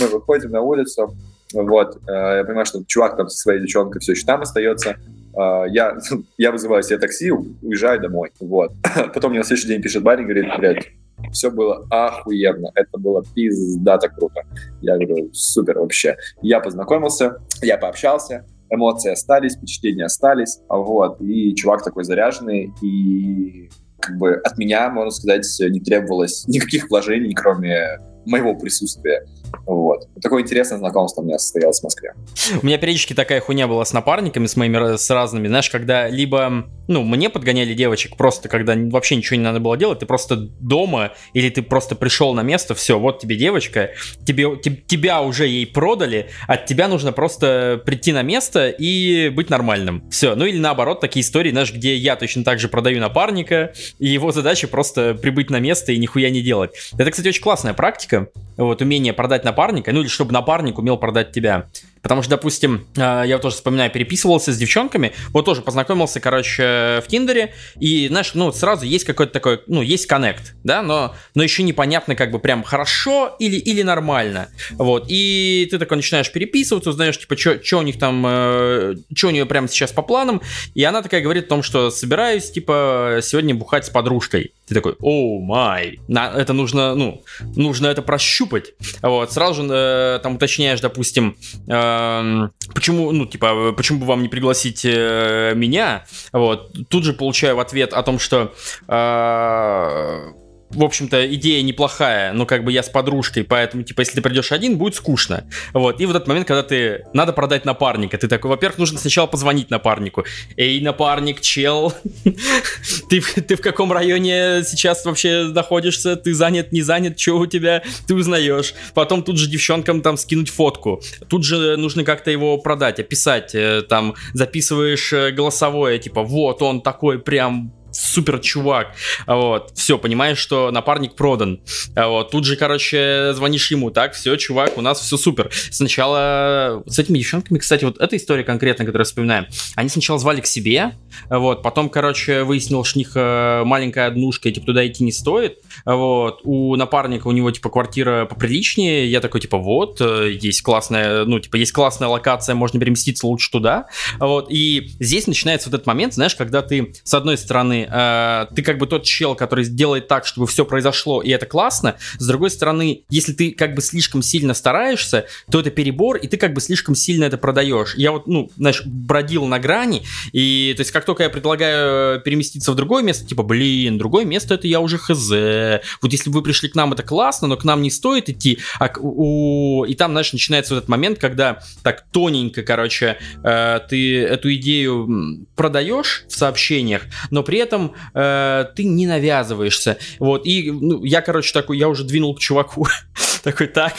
Мы выходим на улицу, вот, э, я понимаю, что чувак там со своей девчонкой все еще там остается, э, я, я вызываю себе такси, уезжаю домой, вот. Потом мне на следующий день пишет парень, говорит, блядь, все было охуенно, это было пиздато круто. Я говорю, супер вообще. Я познакомился, я пообщался, эмоции остались, впечатления остались, вот, и чувак такой заряженный, и как бы от меня, можно сказать, не требовалось никаких вложений, кроме моего присутствия. Вот. Такое интересное знакомство у меня состоялось в Москве. У меня периодически такая хуйня была с напарниками, с моими, с разными, знаешь, когда либо, ну, мне подгоняли девочек просто, когда вообще ничего не надо было делать, ты просто дома, или ты просто пришел на место, все, вот тебе девочка, тебе, te, тебя уже ей продали, от тебя нужно просто прийти на место и быть нормальным. Все, ну или наоборот, такие истории, знаешь, где я точно так же продаю напарника, и его задача просто прибыть на место и нихуя не делать. Это, кстати, очень классная практика, вот, умение продать напарника, ну или чтобы напарник умел продать тебя. Потому что, допустим, э, я тоже вспоминаю, переписывался с девчонками, вот тоже познакомился, короче, в Тиндере, и, знаешь, ну, сразу есть какой-то такой, ну, есть коннект, да, но, но еще непонятно, как бы, прям хорошо или, или нормально, вот, и ты такой начинаешь переписываться, узнаешь, типа, что у них там, э, что у нее прямо сейчас по планам, и она такая говорит о том, что собираюсь, типа, сегодня бухать с подружкой. Ты такой, о май, это нужно, ну, нужно это прощупать, вот, сразу же э, там уточняешь, допустим, э, почему, ну, типа, почему бы вам не пригласить э, меня? Вот. Тут же получаю в ответ о том, что э, в общем-то, идея неплохая, но как бы я с подружкой, поэтому, типа, если ты придешь один, будет скучно. Вот, и в этот момент, когда ты, надо продать напарника, ты такой, во-первых, нужно сначала позвонить напарнику. Эй, напарник, чел, ты, ты в каком районе сейчас вообще находишься, ты занят, не занят, что у тебя, ты узнаешь. Потом тут же девчонкам там скинуть фотку. Тут же нужно как-то его продать, описать, э, там, записываешь э, голосовое, типа, вот он такой прям супер чувак, вот, все, понимаешь, что напарник продан, вот, тут же, короче, звонишь ему, так, все, чувак, у нас все супер. Сначала с этими девчонками, кстати, вот эта история конкретно, которую я вспоминаю, они сначала звали к себе, вот, потом, короче, выяснил, что у них э, маленькая однушка, и, типа, туда идти не стоит, вот, у напарника, у него, типа, квартира поприличнее, я такой, типа, вот, э, есть классная, ну, типа, есть классная локация, можно переместиться лучше туда, вот, и здесь начинается вот этот момент, знаешь, когда ты, с одной стороны, э, ты как бы тот чел, который делает так, чтобы все произошло, и это классно. С другой стороны, если ты как бы слишком сильно стараешься, то это перебор, и ты как бы слишком сильно это продаешь. Я вот, ну, знаешь, бродил на грани, и то есть как только я предлагаю переместиться в другое место, типа, блин, другое место это я уже хз. Вот если бы вы пришли к нам, это классно, но к нам не стоит идти, а у... и там, знаешь, начинается вот этот момент, когда так тоненько, короче, э, ты эту идею продаешь в сообщениях, но при этом этом э, ты не навязываешься. Вот, и ну, я, короче, такой, я уже двинул к чуваку. такой, так,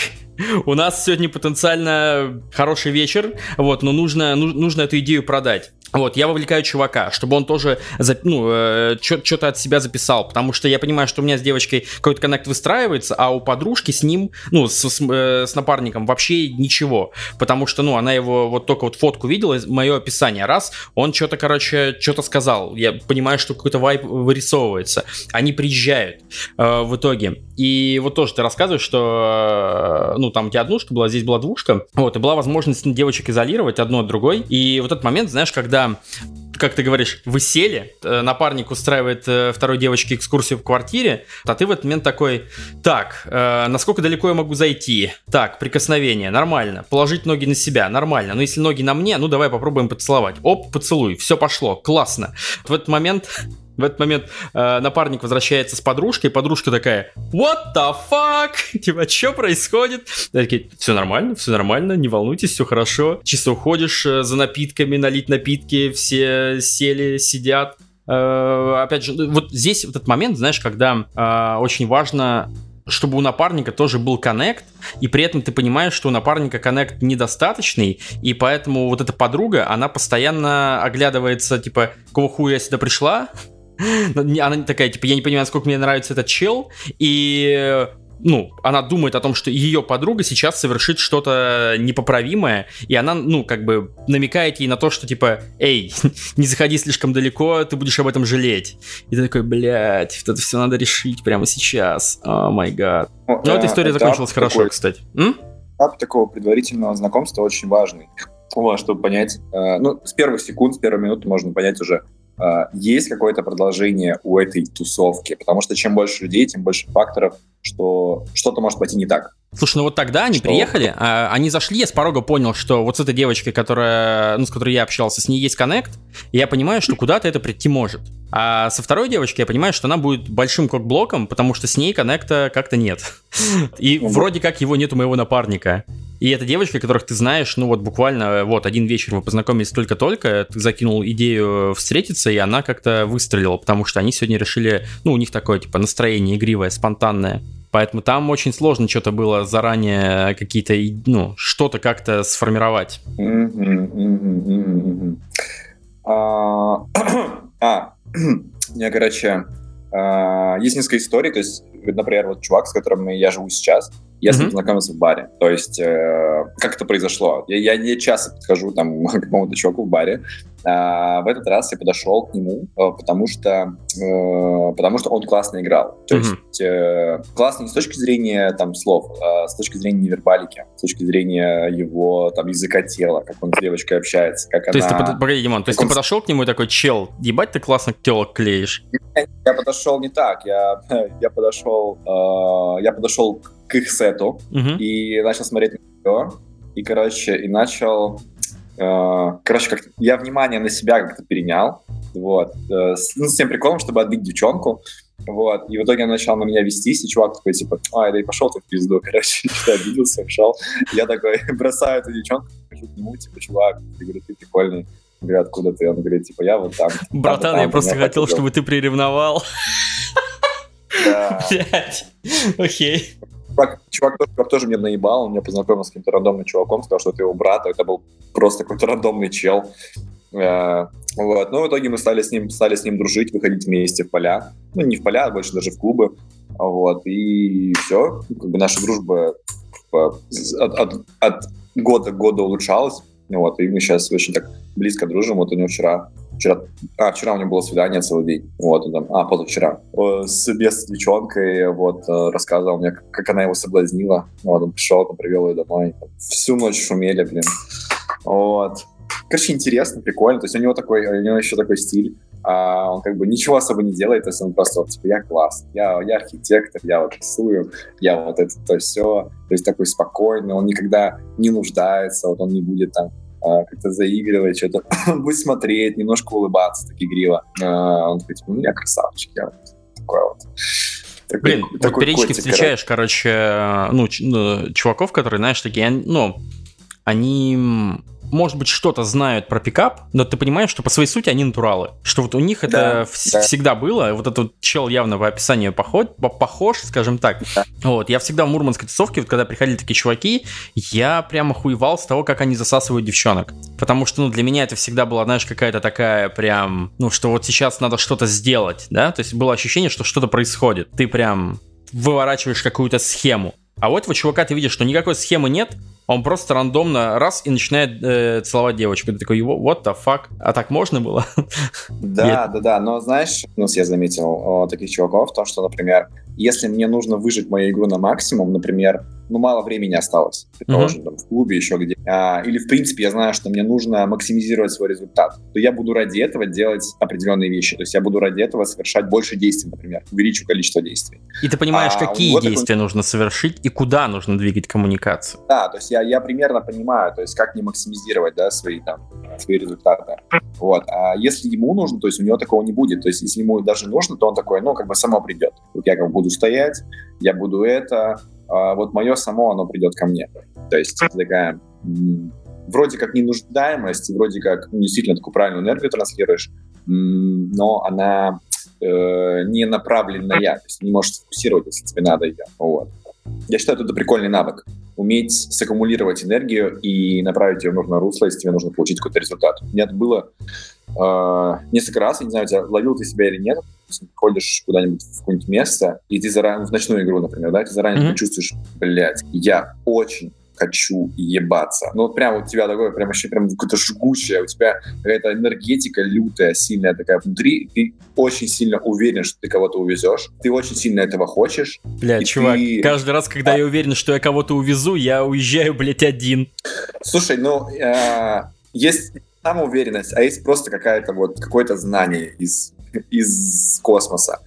у нас сегодня потенциально хороший вечер, вот, но нужно, нужно эту идею продать. Вот, я вовлекаю чувака, чтобы он тоже, ну, э, что-то от себя записал, потому что я понимаю, что у меня с девочкой какой-то коннект выстраивается, а у подружки с ним, ну, с, с, э, с напарником вообще ничего, потому что, ну, она его вот только вот фотку видела, мое описание, раз, он что-то, короче, что-то сказал, я понимаю, что какой-то вайп вырисовывается, они приезжают э, в итоге, и вот тоже ты рассказываешь, что, э, ну, там у тебя однушка была, здесь была двушка, вот, и была возможность девочек изолировать одну от другой, и вот этот момент, знаешь, когда как ты говоришь, вы сели, э, напарник устраивает э, второй девочке экскурсию в квартире, а ты в этот момент такой, так, э, насколько далеко я могу зайти? Так, прикосновение, нормально. Положить ноги на себя, нормально. Но если ноги на мне, ну давай попробуем поцеловать. Оп, поцелуй, все пошло, классно. В этот момент в этот момент э, напарник возвращается с подружкой, подружка такая, what the fuck? Типа, что происходит? Я такие, все нормально, все нормально, не волнуйтесь, все хорошо. Чисто уходишь э, за напитками, налить напитки, все сели, сидят. Э, опять же, вот здесь вот этот момент, знаешь, когда э, очень важно чтобы у напарника тоже был коннект, и при этом ты понимаешь, что у напарника коннект недостаточный, и поэтому вот эта подруга, она постоянно оглядывается, типа, какого хуя я сюда пришла, она такая, типа, я не понимаю, насколько мне нравится этот чел, и ну, она думает о том, что ее подруга сейчас совершит что-то непоправимое, и она, ну, как бы намекает ей на то, что, типа, эй, не заходи слишком далеко, ты будешь об этом жалеть. И ты такой, блядь, это все надо решить прямо сейчас. О май гад. Ну, эта история закончилась хорошо, такой, кстати. М? Этап такого предварительного знакомства очень важный. Чтобы понять, э, ну, с первых секунд, с первой минуты можно понять уже, э, есть какое-то продолжение у этой тусовки. Потому что чем больше людей, тем больше факторов, что что-то может пойти не так. Слушай, ну вот тогда они что? приехали, а, они зашли, я с порога понял, что вот с этой девочкой, которая, ну, с которой я общался, с ней есть коннект, и я понимаю, что куда-то это прийти может. А со второй девочкой я понимаю, что она будет большим кок-блоком, потому что с ней коннекта как-то нет. И вроде как его нет у моего напарника. И эта девочка, которых ты знаешь, ну вот буквально вот один вечер вы познакомились только-только, ты закинул идею встретиться, и она как-то выстрелила, потому что они сегодня решили, ну у них такое типа настроение игривое, спонтанное. Поэтому там очень сложно что-то было заранее какие-то, ну, что-то как-то сформировать. А, а я, короче, а, есть несколько историй, то есть, например, вот чувак, с которым я живу сейчас, я с ним познакомился в баре. То есть, э, как это произошло? Я, я не часто подхожу там, к какому-то чуваку в баре, а, в этот раз я подошел к нему, э, потому что, э, потому что он классно играл. То mm-hmm. есть э, классно не с точки зрения там слов, а с точки зрения невербалики, с точки зрения его там языка тела, как он с девочкой общается, как то она... Есть ты, погоди, Димон, то есть он... ты подошел к нему и такой, чел, ебать ты классно телок клеишь? Я подошел не так, я, я подошел, э, я подошел к их сету mm-hmm. и начал смотреть нее, и, короче, и начал Э, короче, как я внимание на себя как-то перенял, вот, э, с, ну, с тем приколом, чтобы отбить девчонку, вот, и в итоге он начал на меня вестись, и чувак такой, типа, ай, да и пошел ты в пизду, короче, что обиделся, ушел. Я такой бросаю эту девчонку, хожу к нему, типа, чувак, я говорю, ты прикольный. Говорю, откуда ты? Он говорит, типа, я вот там. Братан, там, я просто хотел, чтобы ты приревновал. Да. Окей чувак, чувак, чувак тоже мне наебал, он меня познакомил с каким-то рандомным чуваком, сказал, что это его брат, а это был просто какой-то рандомный чел. Э, вот. Но в итоге мы стали с ним, стали с ним дружить, выходить вместе в поля. Ну, не в поля, а больше даже в клубы. Вот. И все. Как бы наша дружба от, от, от года к году улучшалась. Вот. И мы сейчас очень так близко дружим. Вот у него вчера Вчера, а, вчера у него было свидание целый день. Вот, там, а, позавчера. С, без девчонкой, вот, э, рассказывал мне, как она его соблазнила. Вот, он пришел, там, привел ее домой. Всю ночь шумели, блин. Вот. Короче, интересно, прикольно. То есть у него такой, у него еще такой стиль. А он как бы ничего особо не делает, то есть он просто типа, я класс, я, я архитектор, я вот рисую, я вот это, то все. То есть такой спокойный, он никогда не нуждается, вот он не будет там как-то заигрывать, что-то будет смотреть, немножко улыбаться так игриво. А, он такой, типа, ну я красавчик, я такой вот. Такой, Блин, такой вот периодически котик, встречаешь, короче, ну, ну, чуваков, которые, знаешь, такие, ну, они может быть, что-то знают про пикап, но ты понимаешь, что по своей сути они натуралы. Что вот у них это да, в- да. всегда было. Вот этот чел явно в описании похож, похож скажем так. Да. Вот, я всегда в мурманской тусовке, вот когда приходили такие чуваки, я прямо хуевал с того, как они засасывают девчонок. Потому что, ну, для меня это всегда была, знаешь, какая-то такая прям, ну, что вот сейчас надо что-то сделать, да? То есть было ощущение, что что-то происходит. Ты прям выворачиваешь какую-то схему. А у этого чувака ты видишь, что никакой схемы нет, он просто рандомно раз и начинает э, целовать девочку. Ты такой, what the fuck? А так можно было? Да, да, да. Но знаешь, ну, я заметил о, таких чуваков, то, что, например, если мне нужно выжить мою игру на максимум, например, ну, мало времени осталось, предположим, uh-huh. там, в клубе еще где а, или, в принципе, я знаю, что мне нужно максимизировать свой результат, то я буду ради этого делать определенные вещи. То есть я буду ради этого совершать больше действий, например, увеличу количество действий. И ты понимаешь, а, какие вот действия такой... нужно совершить и куда нужно двигать коммуникацию. Да, то есть я, я примерно понимаю, то есть как не максимизировать, да, свои там, свои результаты. Вот. А если ему нужно, то есть у него такого не будет. То есть если ему даже нужно, то он такой, ну, как бы само придет. Вот я как бы буду стоять, я буду это, а вот мое само, оно придет ко мне. То есть это такая вроде как ненуждаемость, вроде как ну, действительно такую правильную энергию транслируешь, но она э, не направленная, то есть не можешь сфокусировать, если тебе надо ее. Вот. Я считаю, это прикольный навык. Уметь саккумулировать энергию и направить ее в нужное русло, если тебе нужно получить какой-то результат. У меня это было э, несколько раз, я не знаю, тебя, ловил ты себя или нет, ходишь куда-нибудь в какое-нибудь место, и ты заранее, в ночную игру, например, да, ты заранее mm-hmm. чувствуешь, блядь, я очень хочу ебаться. Ну вот прям у тебя такое, прям вообще прям какое-то жгучее, у тебя какая-то энергетика лютая, сильная такая внутри, ты очень сильно уверен, что ты кого-то увезешь, ты очень сильно этого хочешь. Бля, чувак, ты... каждый раз, когда а... я уверен, что я кого-то увезу, я уезжаю, блядь, один. Слушай, ну, э, есть самоуверенность, а есть просто какая-то вот, какое-то знание из, из космоса.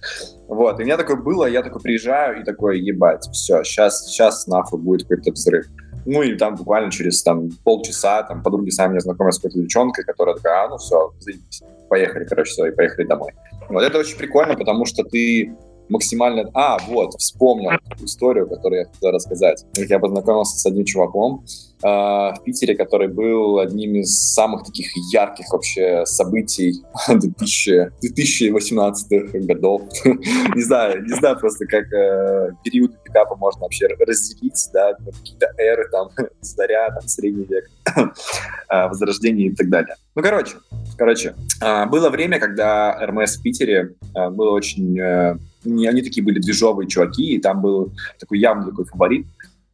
Вот, и у меня такое было, я такой приезжаю и такой, ебать, все, сейчас, сейчас нахуй будет какой-то взрыв. Ну и там буквально через там, полчаса там подруги сами меня знакомят с какой-то девчонкой, которая такая, а, ну все, заебись, поехали, короче, все, и поехали домой. Вот это очень прикольно, потому что ты максимально... А, вот, вспомнил историю, которую я хотел рассказать. Я познакомился с одним чуваком, э, в Питере, который был одним из самых таких ярких вообще событий 2000, 2018 годов. не знаю, не знаю просто, как э, периоды пикапа можно вообще разделить, да, какие-то эры, там, заря, там, средний век, э, возрождение и так далее. Ну, короче, короче, э, было время, когда РМС в Питере было очень... Э, они такие были движовые чуваки, и там был такой явный такой фаворит,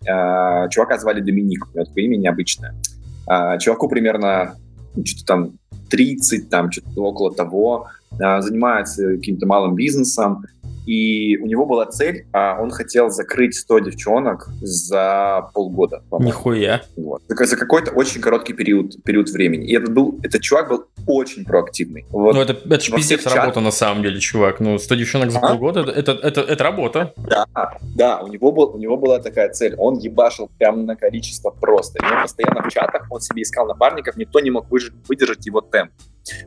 Э, чувака звали Доминик, у него такое имя необычное. Э, чуваку примерно ну, что-то там 30, там что-то около того, э, занимается каким-то малым бизнесом, и у него была цель, а он хотел закрыть 100 девчонок за полгода. Нихуя. Вот. За, за какой-то очень короткий период, период времени. И этот, был, этот чувак был очень проактивный. Вот. Ну, это, это же пиздец работа на самом деле, чувак. Ну, 100 девчонок за а? полгода, это, это, это, это работа. Да, да, у него, был, у него была такая цель. Он ебашил прям на количество просто. И он постоянно в чатах, он себе искал напарников, никто не мог выдержать его темп.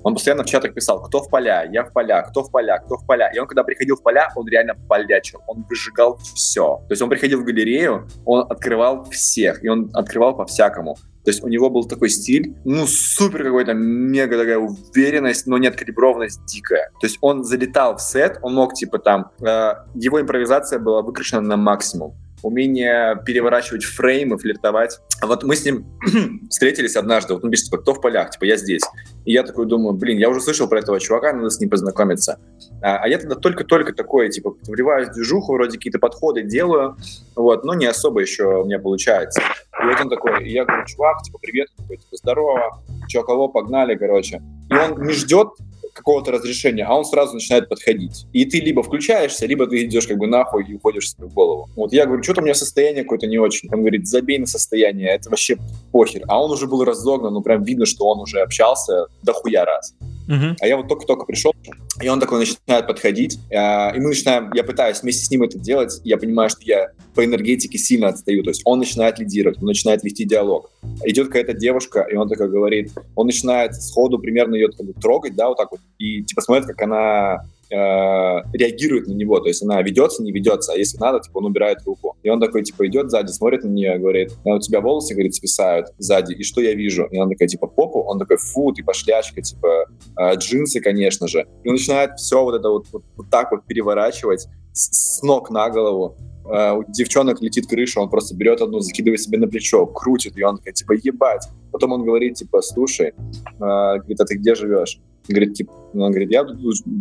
Он постоянно в чатах писал, кто в поля, я в поля, кто в поля, кто в поля. И он, когда приходил в поля, он реально полячил, он выжигал все. То есть он приходил в галерею, он открывал всех, и он открывал по-всякому. То есть у него был такой стиль, ну, супер какой-то, мега такая уверенность, но не откалиброванность дикая. То есть он залетал в сет, он мог, типа, там, э, его импровизация была выкрашена на максимум умение переворачивать фреймы, флиртовать. А вот мы с ним встретились однажды, вот он пишет, типа, кто в полях, типа, я здесь. И я такой думаю, блин, я уже слышал про этого чувака, надо с ним познакомиться. А, а я тогда только-только такой, типа, вливаюсь в движуху, вроде какие-то подходы делаю, вот, но не особо еще у меня получается. И вот он такой, и я говорю, чувак, типа, привет, такой, типа, здорово, чё, кого, погнали, короче. И он не ждет какого-то разрешения, а он сразу начинает подходить. И ты либо включаешься, либо ты идешь как бы нахуй и уходишь себе в голову. Вот я говорю, что-то у меня состояние какое-то не очень. Он говорит, забей на состояние, это вообще похер. А он уже был разогнан, ну прям видно, что он уже общался дохуя раз. Uh-huh. А я вот только-только пришел, и он такой начинает подходить, э, и мы начинаем, я пытаюсь вместе с ним это делать, я понимаю, что я по энергетике сильно отстаю, то есть он начинает лидировать, он начинает вести диалог. Идет какая-то девушка, и он такой говорит, он начинает сходу примерно ее как бы, трогать, да, вот так вот, и типа смотрит, как она реагирует на него, то есть она ведется, не ведется, а если надо, типа он убирает руку. И он такой, типа, идет сзади, смотрит на нее, говорит, у тебя волосы, говорит, свисают сзади, и что я вижу? И она такая, типа, попу, он такой, фу, ты пошлячка, типа, э, джинсы, конечно же. И он начинает все вот это вот, вот, вот так вот переворачивать с ног на голову. Uh, у девчонок летит крыша, он просто берет одну, закидывает себе на плечо, крутит, и он такой, типа, ебать. Потом он говорит, типа, слушай, uh, говорит, а ты где живешь? Говорит, типа, он говорит, я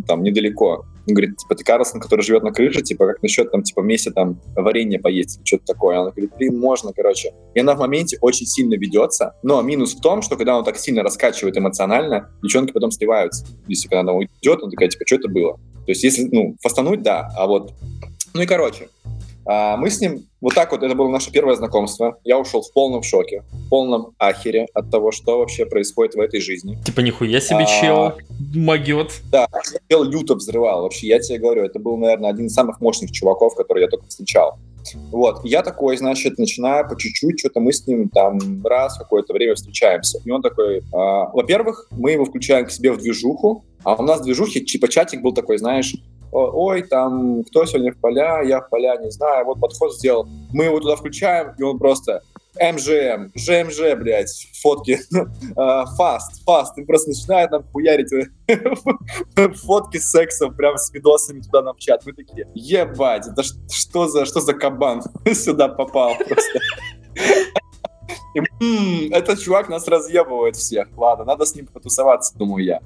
там недалеко. Он говорит, типа, ты Карлсон, который живет на крыше, типа, как насчет там, типа, вместе там варенье поесть или что-то такое. Она говорит, блин, можно, короче. И она в моменте очень сильно ведется, но минус в том, что когда он так сильно раскачивает эмоционально, девчонки потом сливаются. Если когда она уйдет, она такая, типа, что это было? То есть, если, ну, фастануть, да, а вот... Ну и, короче, мы с ним вот так вот, это было наше первое знакомство. Я ушел в полном шоке, в полном ахере от того, что вообще происходит в этой жизни. Типа нихуя себе а, чел, могет. Да, чел люто взрывал. Вообще, я тебе говорю, это был, наверное, один из самых мощных чуваков, которые я только встречал. Вот, я такой, значит, начинаю по чуть-чуть, что-то мы с ним там раз какое-то время встречаемся. И он такой, а, во-первых, мы его включаем к себе в движуху, а у нас в движухе, типа, чатик был такой, знаешь, ой, там, кто сегодня в поля, я в поля, не знаю, вот подход сделал. Мы его туда включаем, и он просто МЖМ, ЖМЖ, блядь, фотки, фаст, фаст, и просто начинает нам хуярить фотки с сексом прям с видосами туда нам в чат. Мы такие, ебать, это что за, что за кабан сюда попал просто? И, м-м, этот чувак нас разъебывает всех. Ладно, надо с ним потусоваться, думаю я.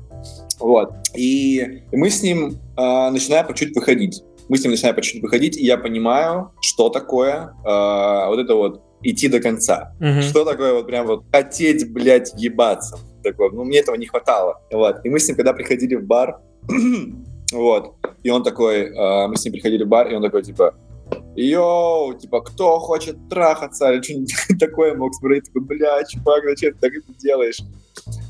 Вот. И, мы с ним э, начинаем по чуть выходить. Мы с ним начинаем по чуть выходить, и я понимаю, что такое э, вот это вот идти до конца. Mm-hmm. Что такое вот прям вот хотеть, блядь, ебаться. Такое, ну, мне этого не хватало. Вот. И мы с ним, когда приходили в бар, вот, и он такой, э, мы с ним приходили в бар, и он такой, типа, йоу, типа, кто хочет трахаться, или что-нибудь такое мог смотреть, такой, бля, чувак, зачем ты так это делаешь?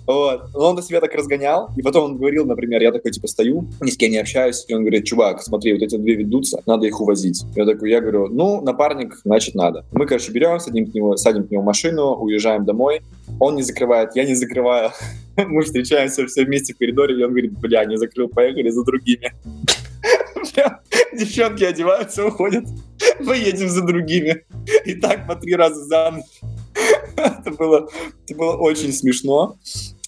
Вот. Он до себя так разгонял, и потом он говорил, например, я такой, типа, стою, ни с кем не общаюсь, и он говорит, чувак, смотри, вот эти две ведутся, надо их увозить. Я такой, я говорю, ну, напарник, значит, надо. Мы, короче, берем, садим к нему, садим к нему машину, уезжаем домой, он не закрывает, я не закрываю. Мы встречаемся все вместе в коридоре, и он говорит, бля, не закрыл, поехали за другими. Девчонки одеваются, уходят. Мы едем за другими. И так по три раза за ночь. Это было, это было очень смешно.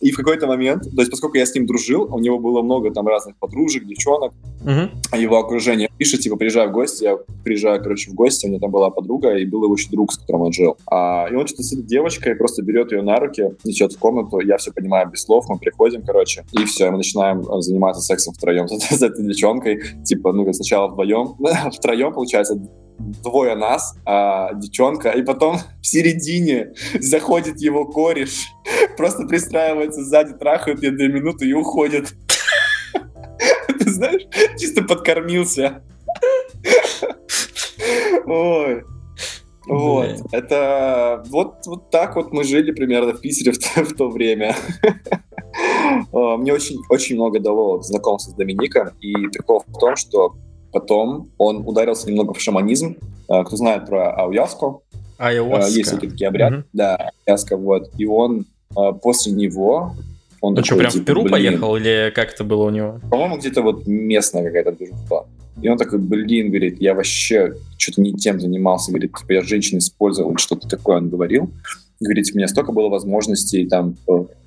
И в какой-то момент, то есть поскольку я с ним дружил, у него было много там разных подружек, девчонок, uh-huh. его окружение пишет, типа, приезжай в гости, я приезжаю, короче, в гости, у меня там была подруга, и был его еще друг, с которым он жил. А, и он что-то сидит девочкой, просто берет ее на руки, несет в комнату, я все понимаю без слов, мы приходим, короче, и все, мы начинаем э, заниматься сексом втроем с, с этой девчонкой, типа, ну, сначала вдвоем, втроем, получается, двое нас, а, девчонка, и потом в середине заходит его кореш, просто пристраивается сзади, трахает ее две минуты и уходит. Ты знаешь, чисто подкормился. Ой. Вот, это вот, вот так вот мы жили примерно в Питере в то, в то время. Мне очень, очень много дало знакомства с Домиником, и прикол в том, что Потом он ударился немного в шаманизм. Э, кто знает про Аяску? Айоаска. Есть такие, такие обряды. Mm-hmm. Да, Аяска, вот. И он э, после него... Он ну что, прям типа, в Перу блин, поехал или как это было у него? По-моему, где-то вот местная какая-то движуха. И он такой, блин, говорит, я вообще что-то не тем занимался, говорит, типа я женщин использовал, что-то такое он говорил говорить, у меня столько было возможностей там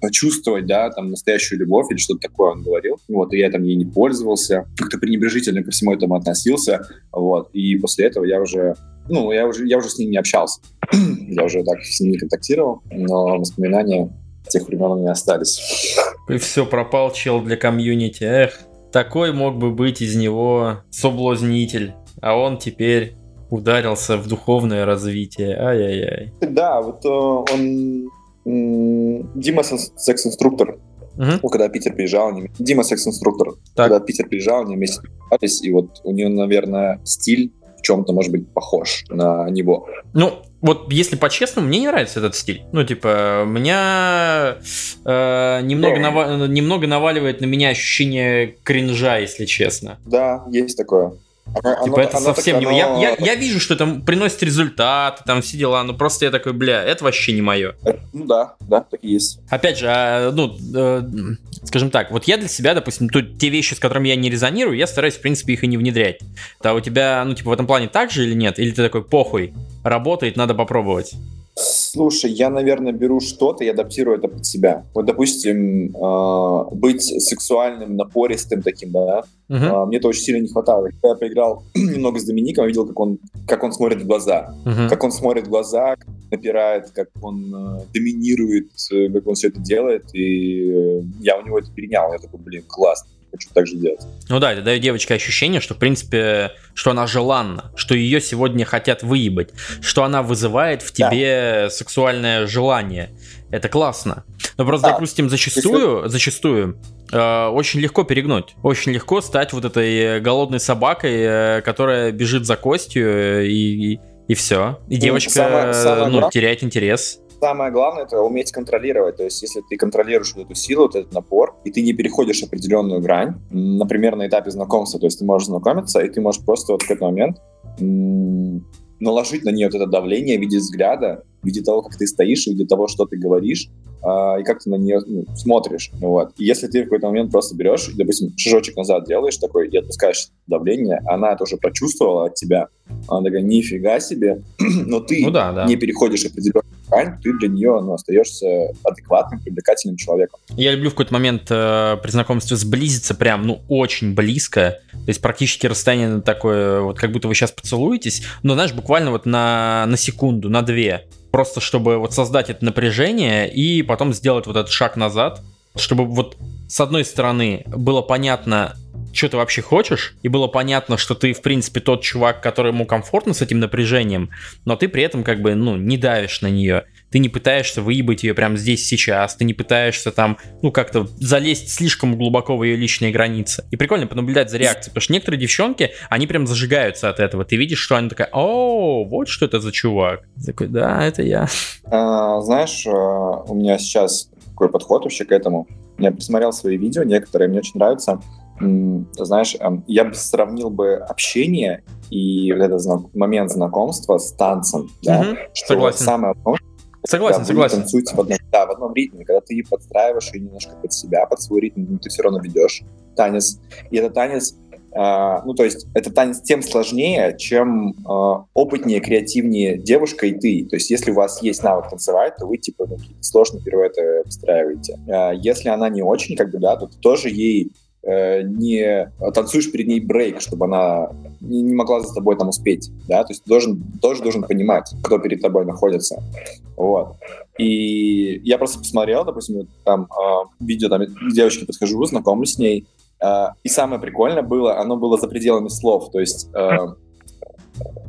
почувствовать, да, там настоящую любовь или что-то такое он говорил. Вот, и я там ей не пользовался, как-то пренебрежительно ко всему этому относился, вот, и после этого я уже, ну, я уже, я уже с ним не общался. я уже так с ним не контактировал, но воспоминания тех времен у меня остались. И все, пропал чел для комьюнити, эх. Такой мог бы быть из него соблазнитель, а он теперь ударился в духовное развитие. Ай-яй-яй. Да, вот э, он... Дима секс-инструктор. Угу. когда Питер приезжал, они... Дима секс-инструктор. Так. Когда Питер приезжал, они вместе общались, и вот у него, наверное, стиль в чем-то, может быть, похож на него. Ну, вот если по-честному, мне не нравится этот стиль. Ну, типа, меня э, немного, нава- немного наваливает на меня ощущение кринжа, если честно. Да, есть такое. Оно, типа оно, это оно совсем так, не... Оно... Я, я, я вижу, что это приносит результаты, там все дела, но просто я такой, бля, это вообще не мое. Ну да, да, так и есть. Опять же, а, ну, э, скажем так, вот я для себя, допустим, тут те вещи, с которыми я не резонирую, я стараюсь, в принципе, их и не внедрять. А у тебя, ну, типа, в этом плане так же или нет? Или ты такой, похуй, работает, надо попробовать? Слушай, я, наверное, беру что-то и адаптирую это под себя. Вот, допустим, э, быть сексуальным, напористым таким, да, uh-huh. э, мне это очень сильно не хватало. Когда я поиграл немного с Домиником, я видел, как он, как он смотрит в глаза. Uh-huh. Как он смотрит в глаза, как напирает, как он э, доминирует, э, как он все это делает. И я у него это перенял. Я такой, блин, классно хочу так же делать. Ну да, это дает девочке ощущение, что, в принципе, что она желанна, что ее сегодня хотят выебать, что она вызывает в тебе да. сексуальное желание. Это классно. Но просто, да. допустим, зачастую, Если... зачастую э, очень легко перегнуть. Очень легко стать вот этой голодной собакой, э, которая бежит за костью э, и, и, и все. И ну, девочка самое, самое ну, теряет интерес самое главное это уметь контролировать. То есть, если ты контролируешь вот эту силу, вот этот напор, и ты не переходишь определенную грань, например, на этапе знакомства, то есть ты можешь знакомиться, и ты можешь просто вот в какой-то момент наложить на нее вот это давление в виде взгляда, в виде того, как ты стоишь, в виде того, что ты говоришь, а, и как ты на нее ну, смотришь. Вот. И если ты в какой-то момент просто берешь, допустим, шажочек назад делаешь такой и отпускаешь давление, она это уже прочувствовала от тебя, она такая, нифига себе, но ты ну, да, да. не переходишь определенную грань, ты для нее ну, остаешься адекватным, привлекательным человеком. Я люблю в какой-то момент э, при знакомстве сблизиться прям, ну, очень близко, то есть практически расстояние такое, вот как будто вы сейчас поцелуетесь, но, знаешь, буквально вот на, на секунду, на две, просто чтобы вот создать это напряжение и потом сделать вот этот шаг назад, чтобы вот с одной стороны было понятно, что ты вообще хочешь, и было понятно, что ты, в принципе, тот чувак, которому комфортно с этим напряжением, но ты при этом как бы, ну, не давишь на нее. Ты не пытаешься выебать ее прямо здесь сейчас, ты не пытаешься там, ну, как-то залезть слишком глубоко в ее личные границы. И прикольно понаблюдать за реакцией, потому что некоторые девчонки, они прям зажигаются от этого. Ты видишь, что она такая, о, вот что это за чувак. Такой, да, это я. А, знаешь, а, у меня сейчас такой подход вообще к этому. Я посмотрел свои видео, некоторые мне очень нравятся знаешь, эм, я бы сравнил бы общение и вот этот знак, момент знакомства с танцем. Да? Угу, что согласен. Самое Согласен, когда согласен. Танцуете в одном, да, в одном ритме, когда ты подстраиваешь ее немножко под себя, под свой ритм, но ты все равно ведешь танец. И этот танец, э, ну, то есть, это танец тем сложнее, чем э, опытнее, креативнее девушка и ты. То есть, если у вас есть навык танцевать, то вы, типа, ну, сложно пируэты выстраиваете. Э, если она не очень, как бы, да, то ты тоже ей Э, не танцуешь перед ней брейк, чтобы она не, не могла за тобой там успеть, да, то есть должен, тоже должен понимать, кто перед тобой находится, вот. И я просто посмотрел, допустим, там э, видео, там, к девочке подхожу, знакомлюсь с ней, э, и самое прикольное было, оно было за пределами слов, то есть э,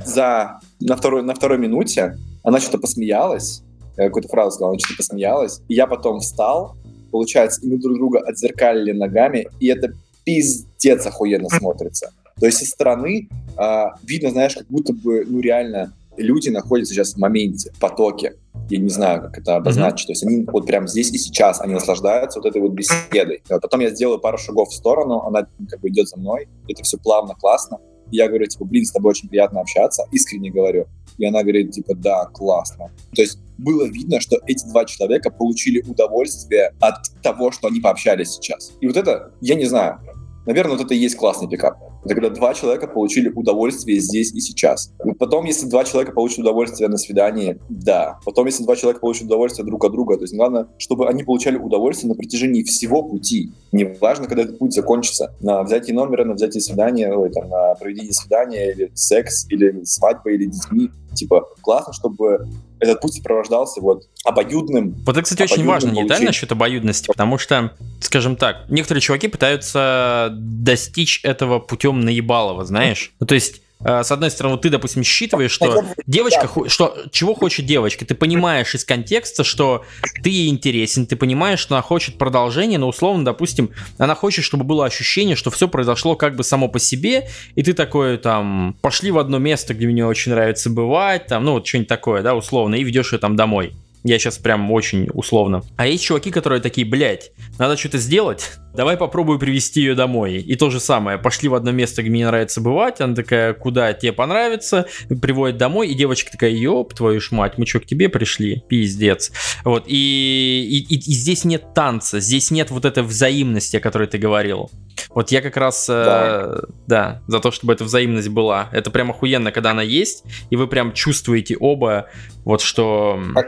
за, на, второй, на второй минуте она что-то посмеялась, э, какую-то фразу сказала, она что-то посмеялась, и я потом встал, получается, и мы друг друга отзеркалили ногами, и это пиздец охуенно смотрится. То есть со стороны э, видно, знаешь, как будто бы, ну, реально люди находятся сейчас в моменте, в потоке. Я не знаю, как это обозначить. Mm-hmm. То есть они вот прямо здесь и сейчас, они наслаждаются вот этой вот беседой. Потом я сделаю пару шагов в сторону, она как бы идет за мной, это все плавно, классно. И я говорю, типа, блин, с тобой очень приятно общаться, искренне говорю. И она говорит, типа, да, классно. То есть было видно, что эти два человека получили удовольствие от того, что они пообщались сейчас. И вот это, я не знаю, наверное, вот это и есть классный пикап. Это когда два человека получили удовольствие здесь и сейчас. И потом, если два человека получат удовольствие на свидании, да. Потом, если два человека получат удовольствие друг от друга, то есть главное, чтобы они получали удовольствие на протяжении всего пути. Неважно, когда этот путь закончится. На взятие номера, на взятие свидания, ой, там, на проведение свидания, или секс, или свадьба, или детьми. Типа, классно, чтобы этот путь сопровождался вот обоюдным. Вот это, кстати, очень важно, деталь насчет обоюдности, потому что, скажем так, некоторые чуваки пытаются достичь этого путем наебалого, знаешь? Ну, то есть Э, с одной стороны, ты, допустим, считываешь, что девочка, что, чего хочет девочка, ты понимаешь из контекста, что ты ей интересен, ты понимаешь, что она хочет продолжения, но условно, допустим, она хочет, чтобы было ощущение, что все произошло как бы само по себе, и ты такой там, пошли в одно место, где мне очень нравится бывать, там, ну вот что-нибудь такое, да, условно, и ведешь ее там домой. Я сейчас прям очень условно. А есть чуваки, которые такие, блядь, надо что-то сделать, давай попробую привести ее домой. И то же самое, пошли в одно место, где мне нравится бывать, она такая, куда тебе понравится, приводит домой, и девочка такая, ёб твою ж мать, мы что, к тебе пришли? Пиздец. Вот, и, и, и, здесь нет танца, здесь нет вот этой взаимности, о которой ты говорил. Вот я как раз, да. Э, да, за то, чтобы эта взаимность была. Это прям охуенно, когда она есть, и вы прям чувствуете оба, вот что... А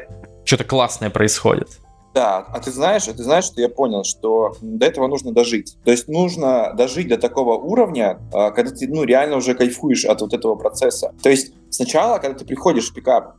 что-то классное происходит. Да, а ты знаешь, ты знаешь, что я понял, что до этого нужно дожить. То есть нужно дожить до такого уровня, а, когда ты ну, реально уже кайфуешь от вот этого процесса. То есть сначала, когда ты приходишь в пикап,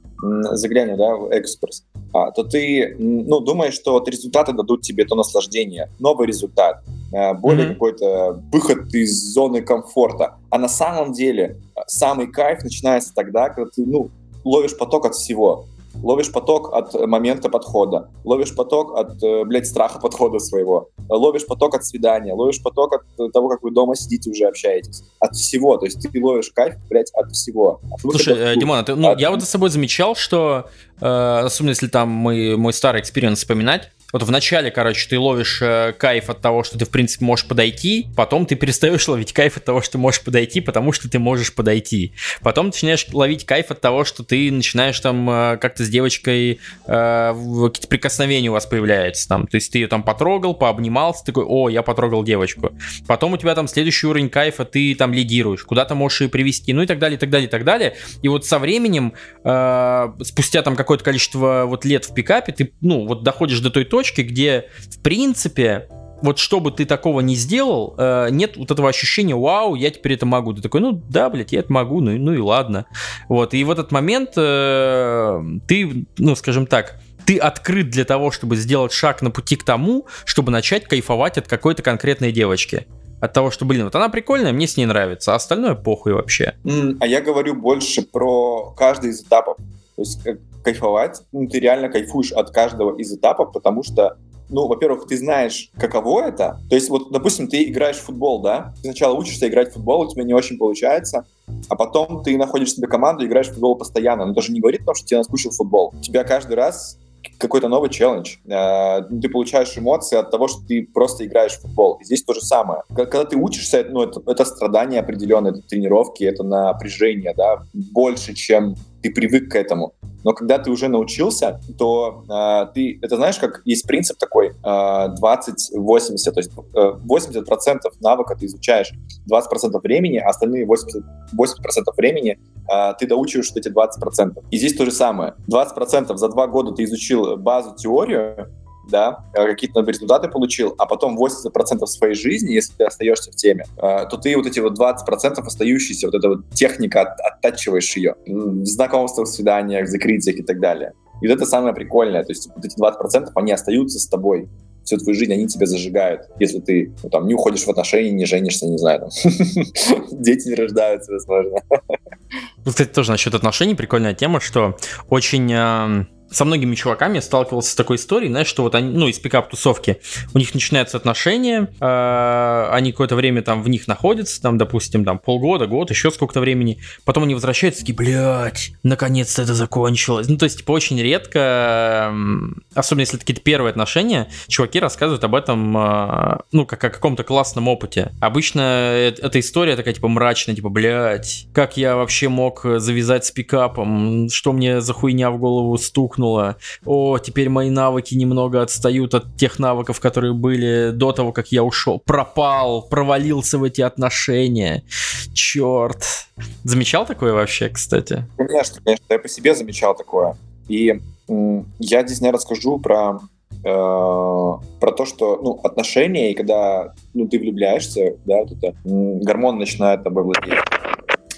заглянем, да, в экспресс, а, то ты ну, думаешь, что вот результаты дадут тебе то наслаждение, новый результат, а, более mm-hmm. какой-то выход из зоны комфорта. А на самом деле самый кайф начинается тогда, когда ты ну, ловишь поток от всего ловишь поток от момента подхода, ловишь поток от, э, блядь, страха подхода своего, ловишь поток от свидания, ловишь поток от того, как вы дома сидите уже общаетесь, от всего, то есть ты ловишь кайф, блядь, от всего. От Слушай, э, Димон, а ты, ну, от... я вот за собой замечал, что, э, особенно если там мы, мой старый experience вспоминать, вот вначале, короче, ты ловишь э, кайф от того, что ты, в принципе, можешь подойти, потом ты перестаешь ловить кайф от того, что ты можешь подойти, потому что ты можешь подойти. Потом начинаешь ловить кайф от того, что ты начинаешь там э, как-то с девочкой, э, какие-то прикосновения у вас появляются там. То есть ты ее там потрогал, пообнимался, такой, о, я потрогал девочку. Потом у тебя там следующий уровень кайфа, ты там лидируешь, куда-то можешь ее привести, ну и так далее, и так далее, и так далее. И вот со временем, э, спустя там какое-то количество вот лет в пикапе, ты, ну, вот доходишь до той точки, где, в принципе, вот что бы ты такого не сделал, э, нет вот этого ощущения, вау, я теперь это могу. Ты такой, ну да, блядь, я это могу, ну, ну и ладно. Вот, и в этот момент э, ты, ну, скажем так, ты открыт для того, чтобы сделать шаг на пути к тому, чтобы начать кайфовать от какой-то конкретной девочки. От того, что, блин, вот она прикольная, мне с ней нравится, а остальное похуй вообще. А я говорю больше про каждый из этапов. То есть кайфовать, ну, ты реально кайфуешь от каждого из этапов, потому что ну, во-первых, ты знаешь, каково это. То есть, вот, допустим, ты играешь в футбол, да? Ты сначала учишься играть в футбол, у тебя не очень получается, а потом ты находишь себе команду играешь в футбол постоянно. Но даже не говорит о том, что тебе наскучил футбол. У тебя каждый раз какой-то новый челлендж. Э, ты получаешь эмоции от того, что ты просто играешь в футбол. И здесь то же самое. Когда ты учишься, ну, это, это страдание определенное, это тренировки, это напряжение, да, больше, чем ты привык к этому. Но когда ты уже научился, то э, ты, это знаешь, как есть принцип такой э, 20-80, то есть э, 80% навыка ты изучаешь 20% времени, а остальные 80%, 80% времени э, ты доучиваешь эти 20%. И здесь то же самое. 20% за два года ты изучил базу, теорию, да, э, какие-то результаты получил, а потом 80% своей жизни, если ты остаешься в теме, э, то ты вот эти вот 20% остающиеся, вот эта вот техника, от, оттачиваешь ее в знакомствах, свиданиях, закрытиях и так далее. И вот это самое прикольное, то есть вот эти 20% они остаются с тобой всю твою жизнь, они тебя зажигают. Если ты ну, там не уходишь в отношения, не женишься, не знаю, там, дети не рождаются, возможно. Кстати, тоже насчет отношений прикольная тема, что очень со многими чуваками сталкивался с такой историей, знаешь, что вот они, ну, из пикап-тусовки, у них начинаются отношения, э, они какое-то время там в них находятся, там, допустим, там полгода, год, еще сколько-то времени, потом они возвращаются, такие, блядь, наконец-то это закончилось. Ну, то есть, типа, очень редко, особенно если это какие-то первые отношения, чуваки рассказывают об этом, э, ну, как о каком-то классном опыте. Обычно эта история такая, типа, мрачная, типа, блядь, как я вообще мог завязать с пикапом, что мне за хуйня в голову стук стукнуло. О, теперь мои навыки немного отстают от тех навыков, которые были до того, как я ушел. Пропал, провалился в эти отношения. Черт. Замечал такое вообще, кстати? Конечно, конечно. Я по себе замечал такое. И я здесь, наверное, расскажу про э, про то, что ну, отношения, и когда ну, ты влюбляешься, да, вот это, гормон начинает тобой владеть,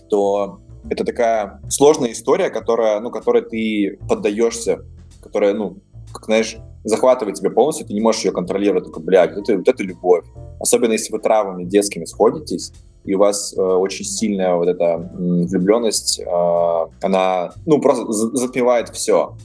то это такая сложная история, которая, ну, которой ты поддаешься, которая, ну, как, знаешь, захватывает тебя полностью, ты не можешь ее контролировать, только, блядь, это, вот это любовь. Особенно если вы травмами детскими сходитесь, и у вас э, очень сильная вот эта м, влюбленность, э, она, ну, просто затмевает все.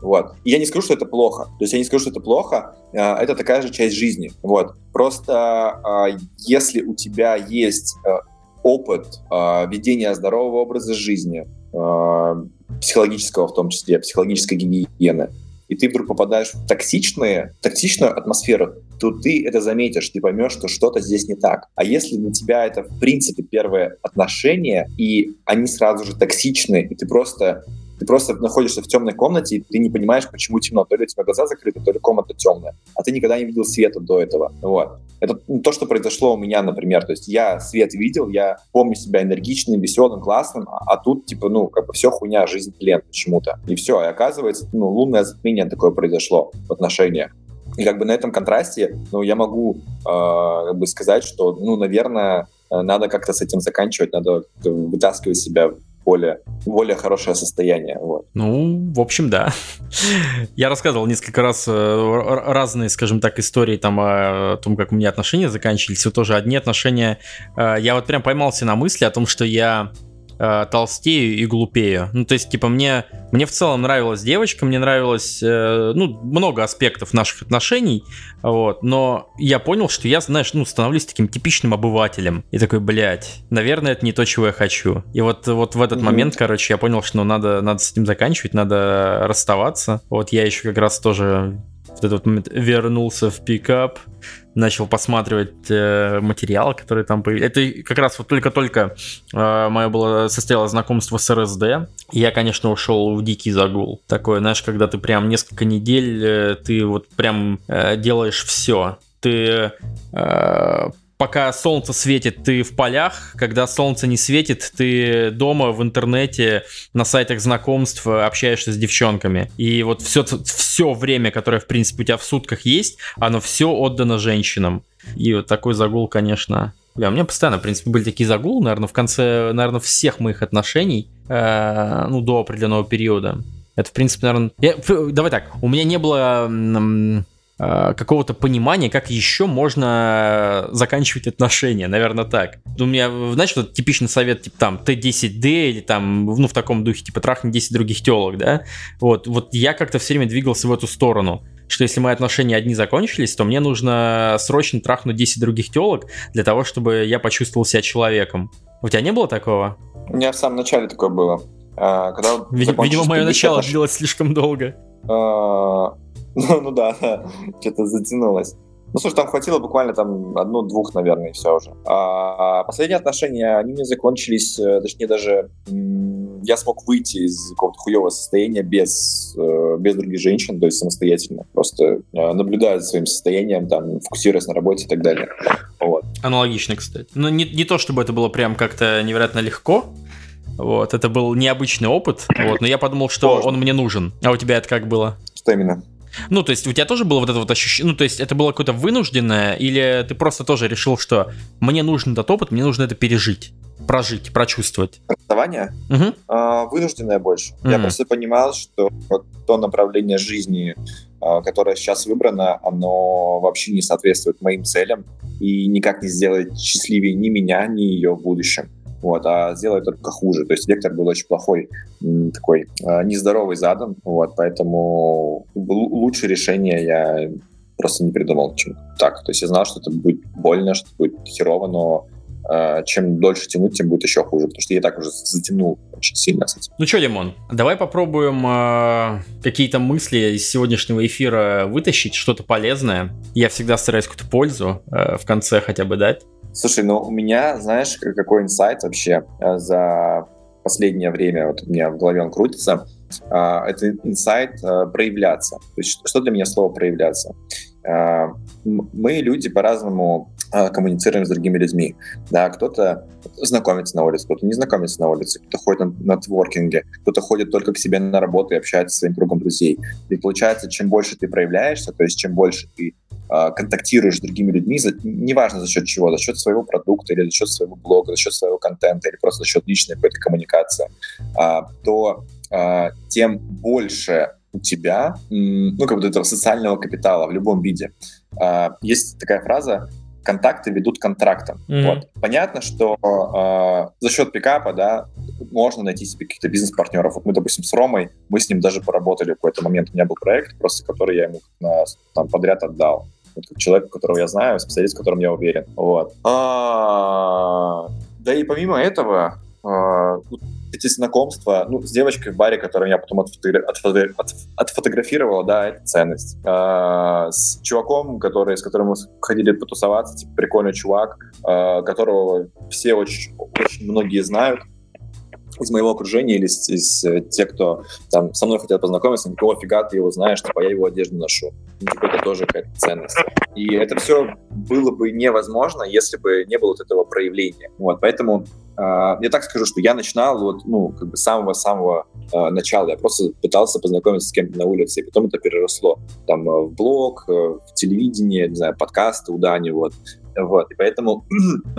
Вот. И я не скажу, что это плохо. То есть я не скажу, что это плохо. Э, это такая же часть жизни. Вот. Просто э, если у тебя есть э, опыт э, ведения здорового образа жизни, э, психологического в том числе, психологической гигиены, и ты вдруг попадаешь в токсичные, токсичную атмосферу, то ты это заметишь, ты поймешь, что что-то здесь не так. А если для тебя это, в принципе, первые отношения, и они сразу же токсичны, и ты просто ты просто находишься в темной комнате, и ты не понимаешь, почему темно. То ли у тебя глаза закрыты, то ли комната темная. А ты никогда не видел света до этого. Вот. Это то, что произошло у меня, например. То есть я свет видел, я помню себя энергичным, веселым, классным, а, а тут, типа, ну, как бы все хуйня, жизнь тлен почему-то. И все. И оказывается, ну, лунное затмение такое произошло в отношениях. И как бы на этом контрасте, ну, я могу э, как бы сказать, что, ну, наверное, э, надо как-то с этим заканчивать, надо вытаскивать себя более, более хорошее состояние. Вот. Ну, в общем, да. Я рассказывал несколько раз э, разные, скажем так, истории там о том, как у меня отношения заканчивались. Вот тоже одни отношения. Э, я вот прям поймался на мысли о том, что я э, толстею и глупею. Ну, то есть, типа, мне, мне в целом нравилась девочка, мне нравилось, э, ну, много аспектов наших отношений, вот, но я понял, что я, знаешь, ну, становлюсь таким типичным обывателем. И такой, блядь, наверное, это не то, чего я хочу. И вот, вот в этот mm-hmm. момент, короче, я понял, что ну, надо, надо с этим заканчивать, надо расставаться. Вот я еще как раз тоже в этот момент вернулся в пикап, начал посматривать э, материал, который там появился. Это как раз вот только-только э, мое было состояло знакомство с РСД. И я, конечно, ушел в дикий загул. Такое, знаешь, когда ты прям несколько недель, э, ты вот прям э, делаешь все. Ты э, пока солнце светит, ты в полях, когда солнце не светит, ты дома в интернете, на сайтах знакомств общаешься с девчонками. И вот все, все время, которое, в принципе, у тебя в сутках есть, оно все отдано женщинам. И вот такой загул, конечно... Бля, у меня постоянно, в принципе, были такие загулы, наверное, в конце, наверное, всех моих отношений, э, ну, до определенного периода. Это, в принципе, наверное... Я, давай так, у меня не было Э, какого-то понимания, как еще можно заканчивать отношения, наверное, так. У меня, знаешь, вот типичный совет, типа там Т10Д или там, ну, в таком духе, типа трахни 10 других телок, да? Вот, вот я как-то все время двигался в эту сторону что если мои отношения одни закончились, то мне нужно срочно трахнуть 10 других телок для того, чтобы я почувствовал себя человеком. У тебя не было такого? У меня в самом начале такое было. А, когда Видимо, мое начало отнош... длилось слишком долго. А, ну, ну да, что-то затянулось. Ну, слушай, там хватило буквально там одну-двух, наверное, и все уже. А последние отношения, они мне закончились, э, точнее даже я смог выйти из какого-то хуевого состояния без, э, без других женщин, то есть самостоятельно, просто э, наблюдая за своим состоянием, там, фокусируясь на работе и так далее. Вот. Аналогично, кстати. Но не, не то, чтобы это было прям как-то невероятно легко, вот, это был необычный опыт, вот, но я подумал, что Можно. он мне нужен. А у тебя это как было? Что именно? Ну, то есть у тебя тоже было вот это вот ощущение, ну, то есть это было какое-то вынужденное, или ты просто тоже решил, что мне нужен этот опыт, мне нужно это пережить? прожить, прочувствовать? Расставание? Угу. А, вынужденное больше. Угу. Я просто понимал, что вот то направление жизни, а, которое сейчас выбрано, оно вообще не соответствует моим целям и никак не сделает счастливее ни меня, ни ее в будущем вот, а сделает только хуже. То есть вектор был очень плохой, такой э, нездоровый задан, вот, поэтому лучше решение я просто не придумал, чем так. То есть я знал, что это будет больно, что это будет херово, но э, чем дольше тянуть, тем будет еще хуже, потому что я так уже затянул очень сильно с. Ну что, Димон, давай попробуем э, какие-то мысли из сегодняшнего эфира вытащить, что-то полезное. Я всегда стараюсь какую-то пользу э, в конце хотя бы дать. Слушай, ну у меня, знаешь, какой инсайт вообще э, за последнее время, вот у меня в голове он крутится, а, это инсайт э, проявляться. То есть что для меня слово проявляться? А, мы, люди, по-разному коммуницируем с другими людьми. Да, кто-то знакомится на улице, кто-то не знакомится на улице, кто-то ходит на, на творкинге, кто-то ходит только к себе на работу и общается со своим кругом друзей. И получается, чем больше ты проявляешься, то есть чем больше ты э, контактируешь с другими людьми, за, неважно за счет чего, за счет своего продукта или за счет своего блога, за счет своего контента или просто за счет личной какой-то коммуникации, э, то э, тем больше у тебя, ну, как бы этого социального капитала в любом виде. Есть такая фраза контакты ведут к контрактам. Mm-hmm. Вот. Понятно, что э, за счет пикапа, да, можно найти себе каких-то бизнес-партнеров. Вот мы, допустим, с Ромой, мы с ним даже поработали в какой-то момент. У меня был проект, просто который я ему на, там, подряд отдал. Человек, которого я знаю, специалист, в котором я уверен. Вот. А, да и помимо этого, а, эти знакомства, ну, с девочкой в баре, которую я потом отфотограф... Отфотограф... отфотографировала, да, это ценность. А, с чуваком, который, с которым мы ходили потусоваться, типа, прикольный чувак, а, которого все очень, очень многие знают, из моего окружения или из, из э, тех, кто там со мной хотят познакомиться, никого фига ты его знаешь, типа я его одежду ношу. Ну, типа, это тоже какая-то ценность. И это все было бы невозможно, если бы не было вот этого проявления. Вот, поэтому Uh, я так скажу, что я начинал вот, ну, как бы самого-самого uh, начала. Я просто пытался познакомиться с кем-то на улице, и потом это переросло там uh, в блог, в телевидение, не знаю, подкасты у Дани, вот. Вот, и поэтому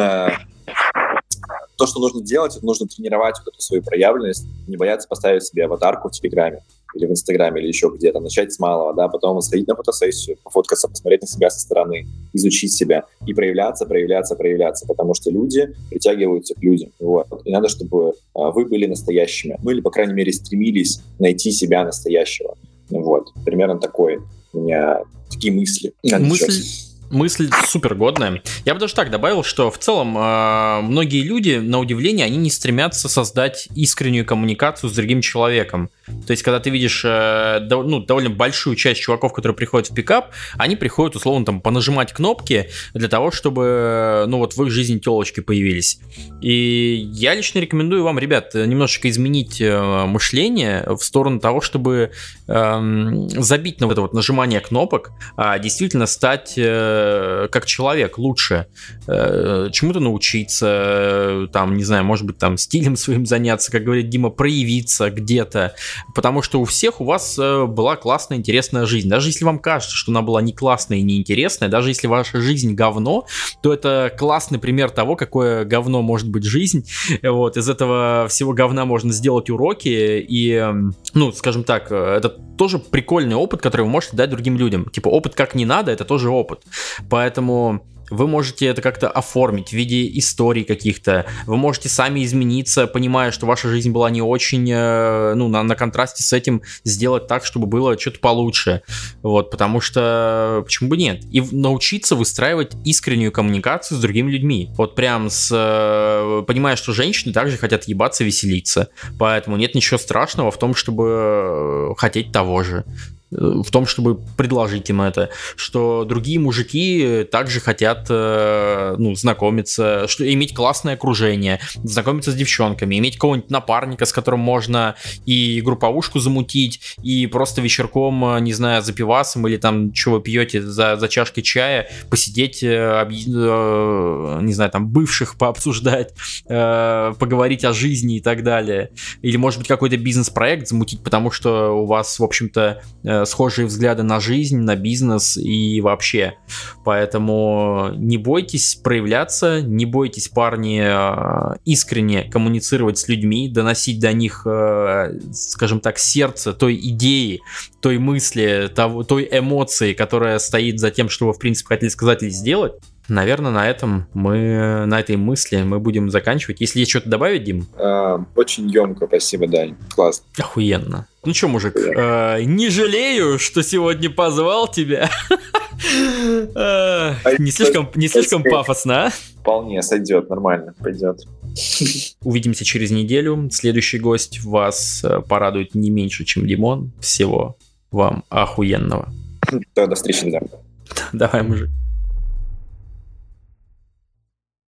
то, что нужно делать, это нужно тренировать вот эту свою проявленность, не бояться поставить себе аватарку в Телеграме или в Инстаграме, или еще где-то, начать с малого, да, потом сходить на фотосессию, пофоткаться, посмотреть на себя со стороны, изучить себя и проявляться, проявляться, проявляться, потому что люди притягиваются к людям, вот. И надо, чтобы а, вы были настоящими, ну или, по крайней мере, стремились найти себя настоящего, вот. Примерно такой у меня такие мысли. Мысль, мысль супер годная. Я бы даже так добавил, что в целом э, многие люди, на удивление, они не стремятся создать искреннюю коммуникацию с другим человеком. То есть, когда ты видишь э, дов, ну, довольно большую часть чуваков, которые приходят в пикап, они приходят, условно, там, понажимать кнопки для того, чтобы, ну, вот в их жизни телочки появились. И я лично рекомендую вам, ребят, немножечко изменить э, мышление в сторону того, чтобы э, забить на вот это вот нажимание кнопок, а действительно стать э, как человек лучше, э, чему-то научиться, э, там, не знаю, может быть, там, стилем своим заняться, как говорит Дима, проявиться где-то, потому что у всех у вас э, была классная, интересная жизнь. Даже если вам кажется, что она была не классная и не интересная, даже если ваша жизнь говно, то это классный пример того, какое говно может быть жизнь. Вот, из этого всего говна можно сделать уроки, и, ну, скажем так, это тоже прикольный опыт, который вы можете дать другим людям. Типа, опыт как не надо, это тоже опыт. Поэтому вы можете это как-то оформить в виде историй каких-то, вы можете сами измениться, понимая, что ваша жизнь была не очень, э, ну, на, на контрасте с этим сделать так, чтобы было что-то получше, вот, потому что, почему бы нет, и научиться выстраивать искреннюю коммуникацию с другими людьми, вот прям с, э, понимая, что женщины также хотят ебаться, веселиться, поэтому нет ничего страшного в том, чтобы э, хотеть того же, в том, чтобы предложить им это, что другие мужики также хотят э, ну, знакомиться, что иметь классное окружение, знакомиться с девчонками, иметь кого-нибудь напарника, с которым можно и групповушку замутить, и просто вечерком, э, не знаю, за пивасом или там, вы пьете за, за чашкой чая, посидеть, э, об, не знаю, там, бывших пообсуждать, поговорить о жизни и так далее. Или, может быть, какой-то бизнес-проект замутить, потому что у вас, в общем-то, схожие взгляды на жизнь, на бизнес и вообще. Поэтому не бойтесь проявляться, не бойтесь, парни, э, искренне коммуницировать с людьми, доносить до них, э, скажем так, сердце той идеи, той мысли, того, той эмоции, которая стоит за тем, что вы, в принципе, хотели сказать или сделать. Наверное, на этом мы, на этой мысли мы будем заканчивать. Если есть что-то добавить, Дим? А, очень емко, спасибо, Дань. Классно. Охуенно. Ну что, мужик, э, не жалею, что сегодня позвал тебя. Э, не слишком, не слишком пафосно, а? Вполне сойдет, нормально, пойдет. Увидимся через неделю. Следующий гость вас э, порадует не меньше, чем Димон. Всего вам охуенного. До встречи, да. Давай, мужик.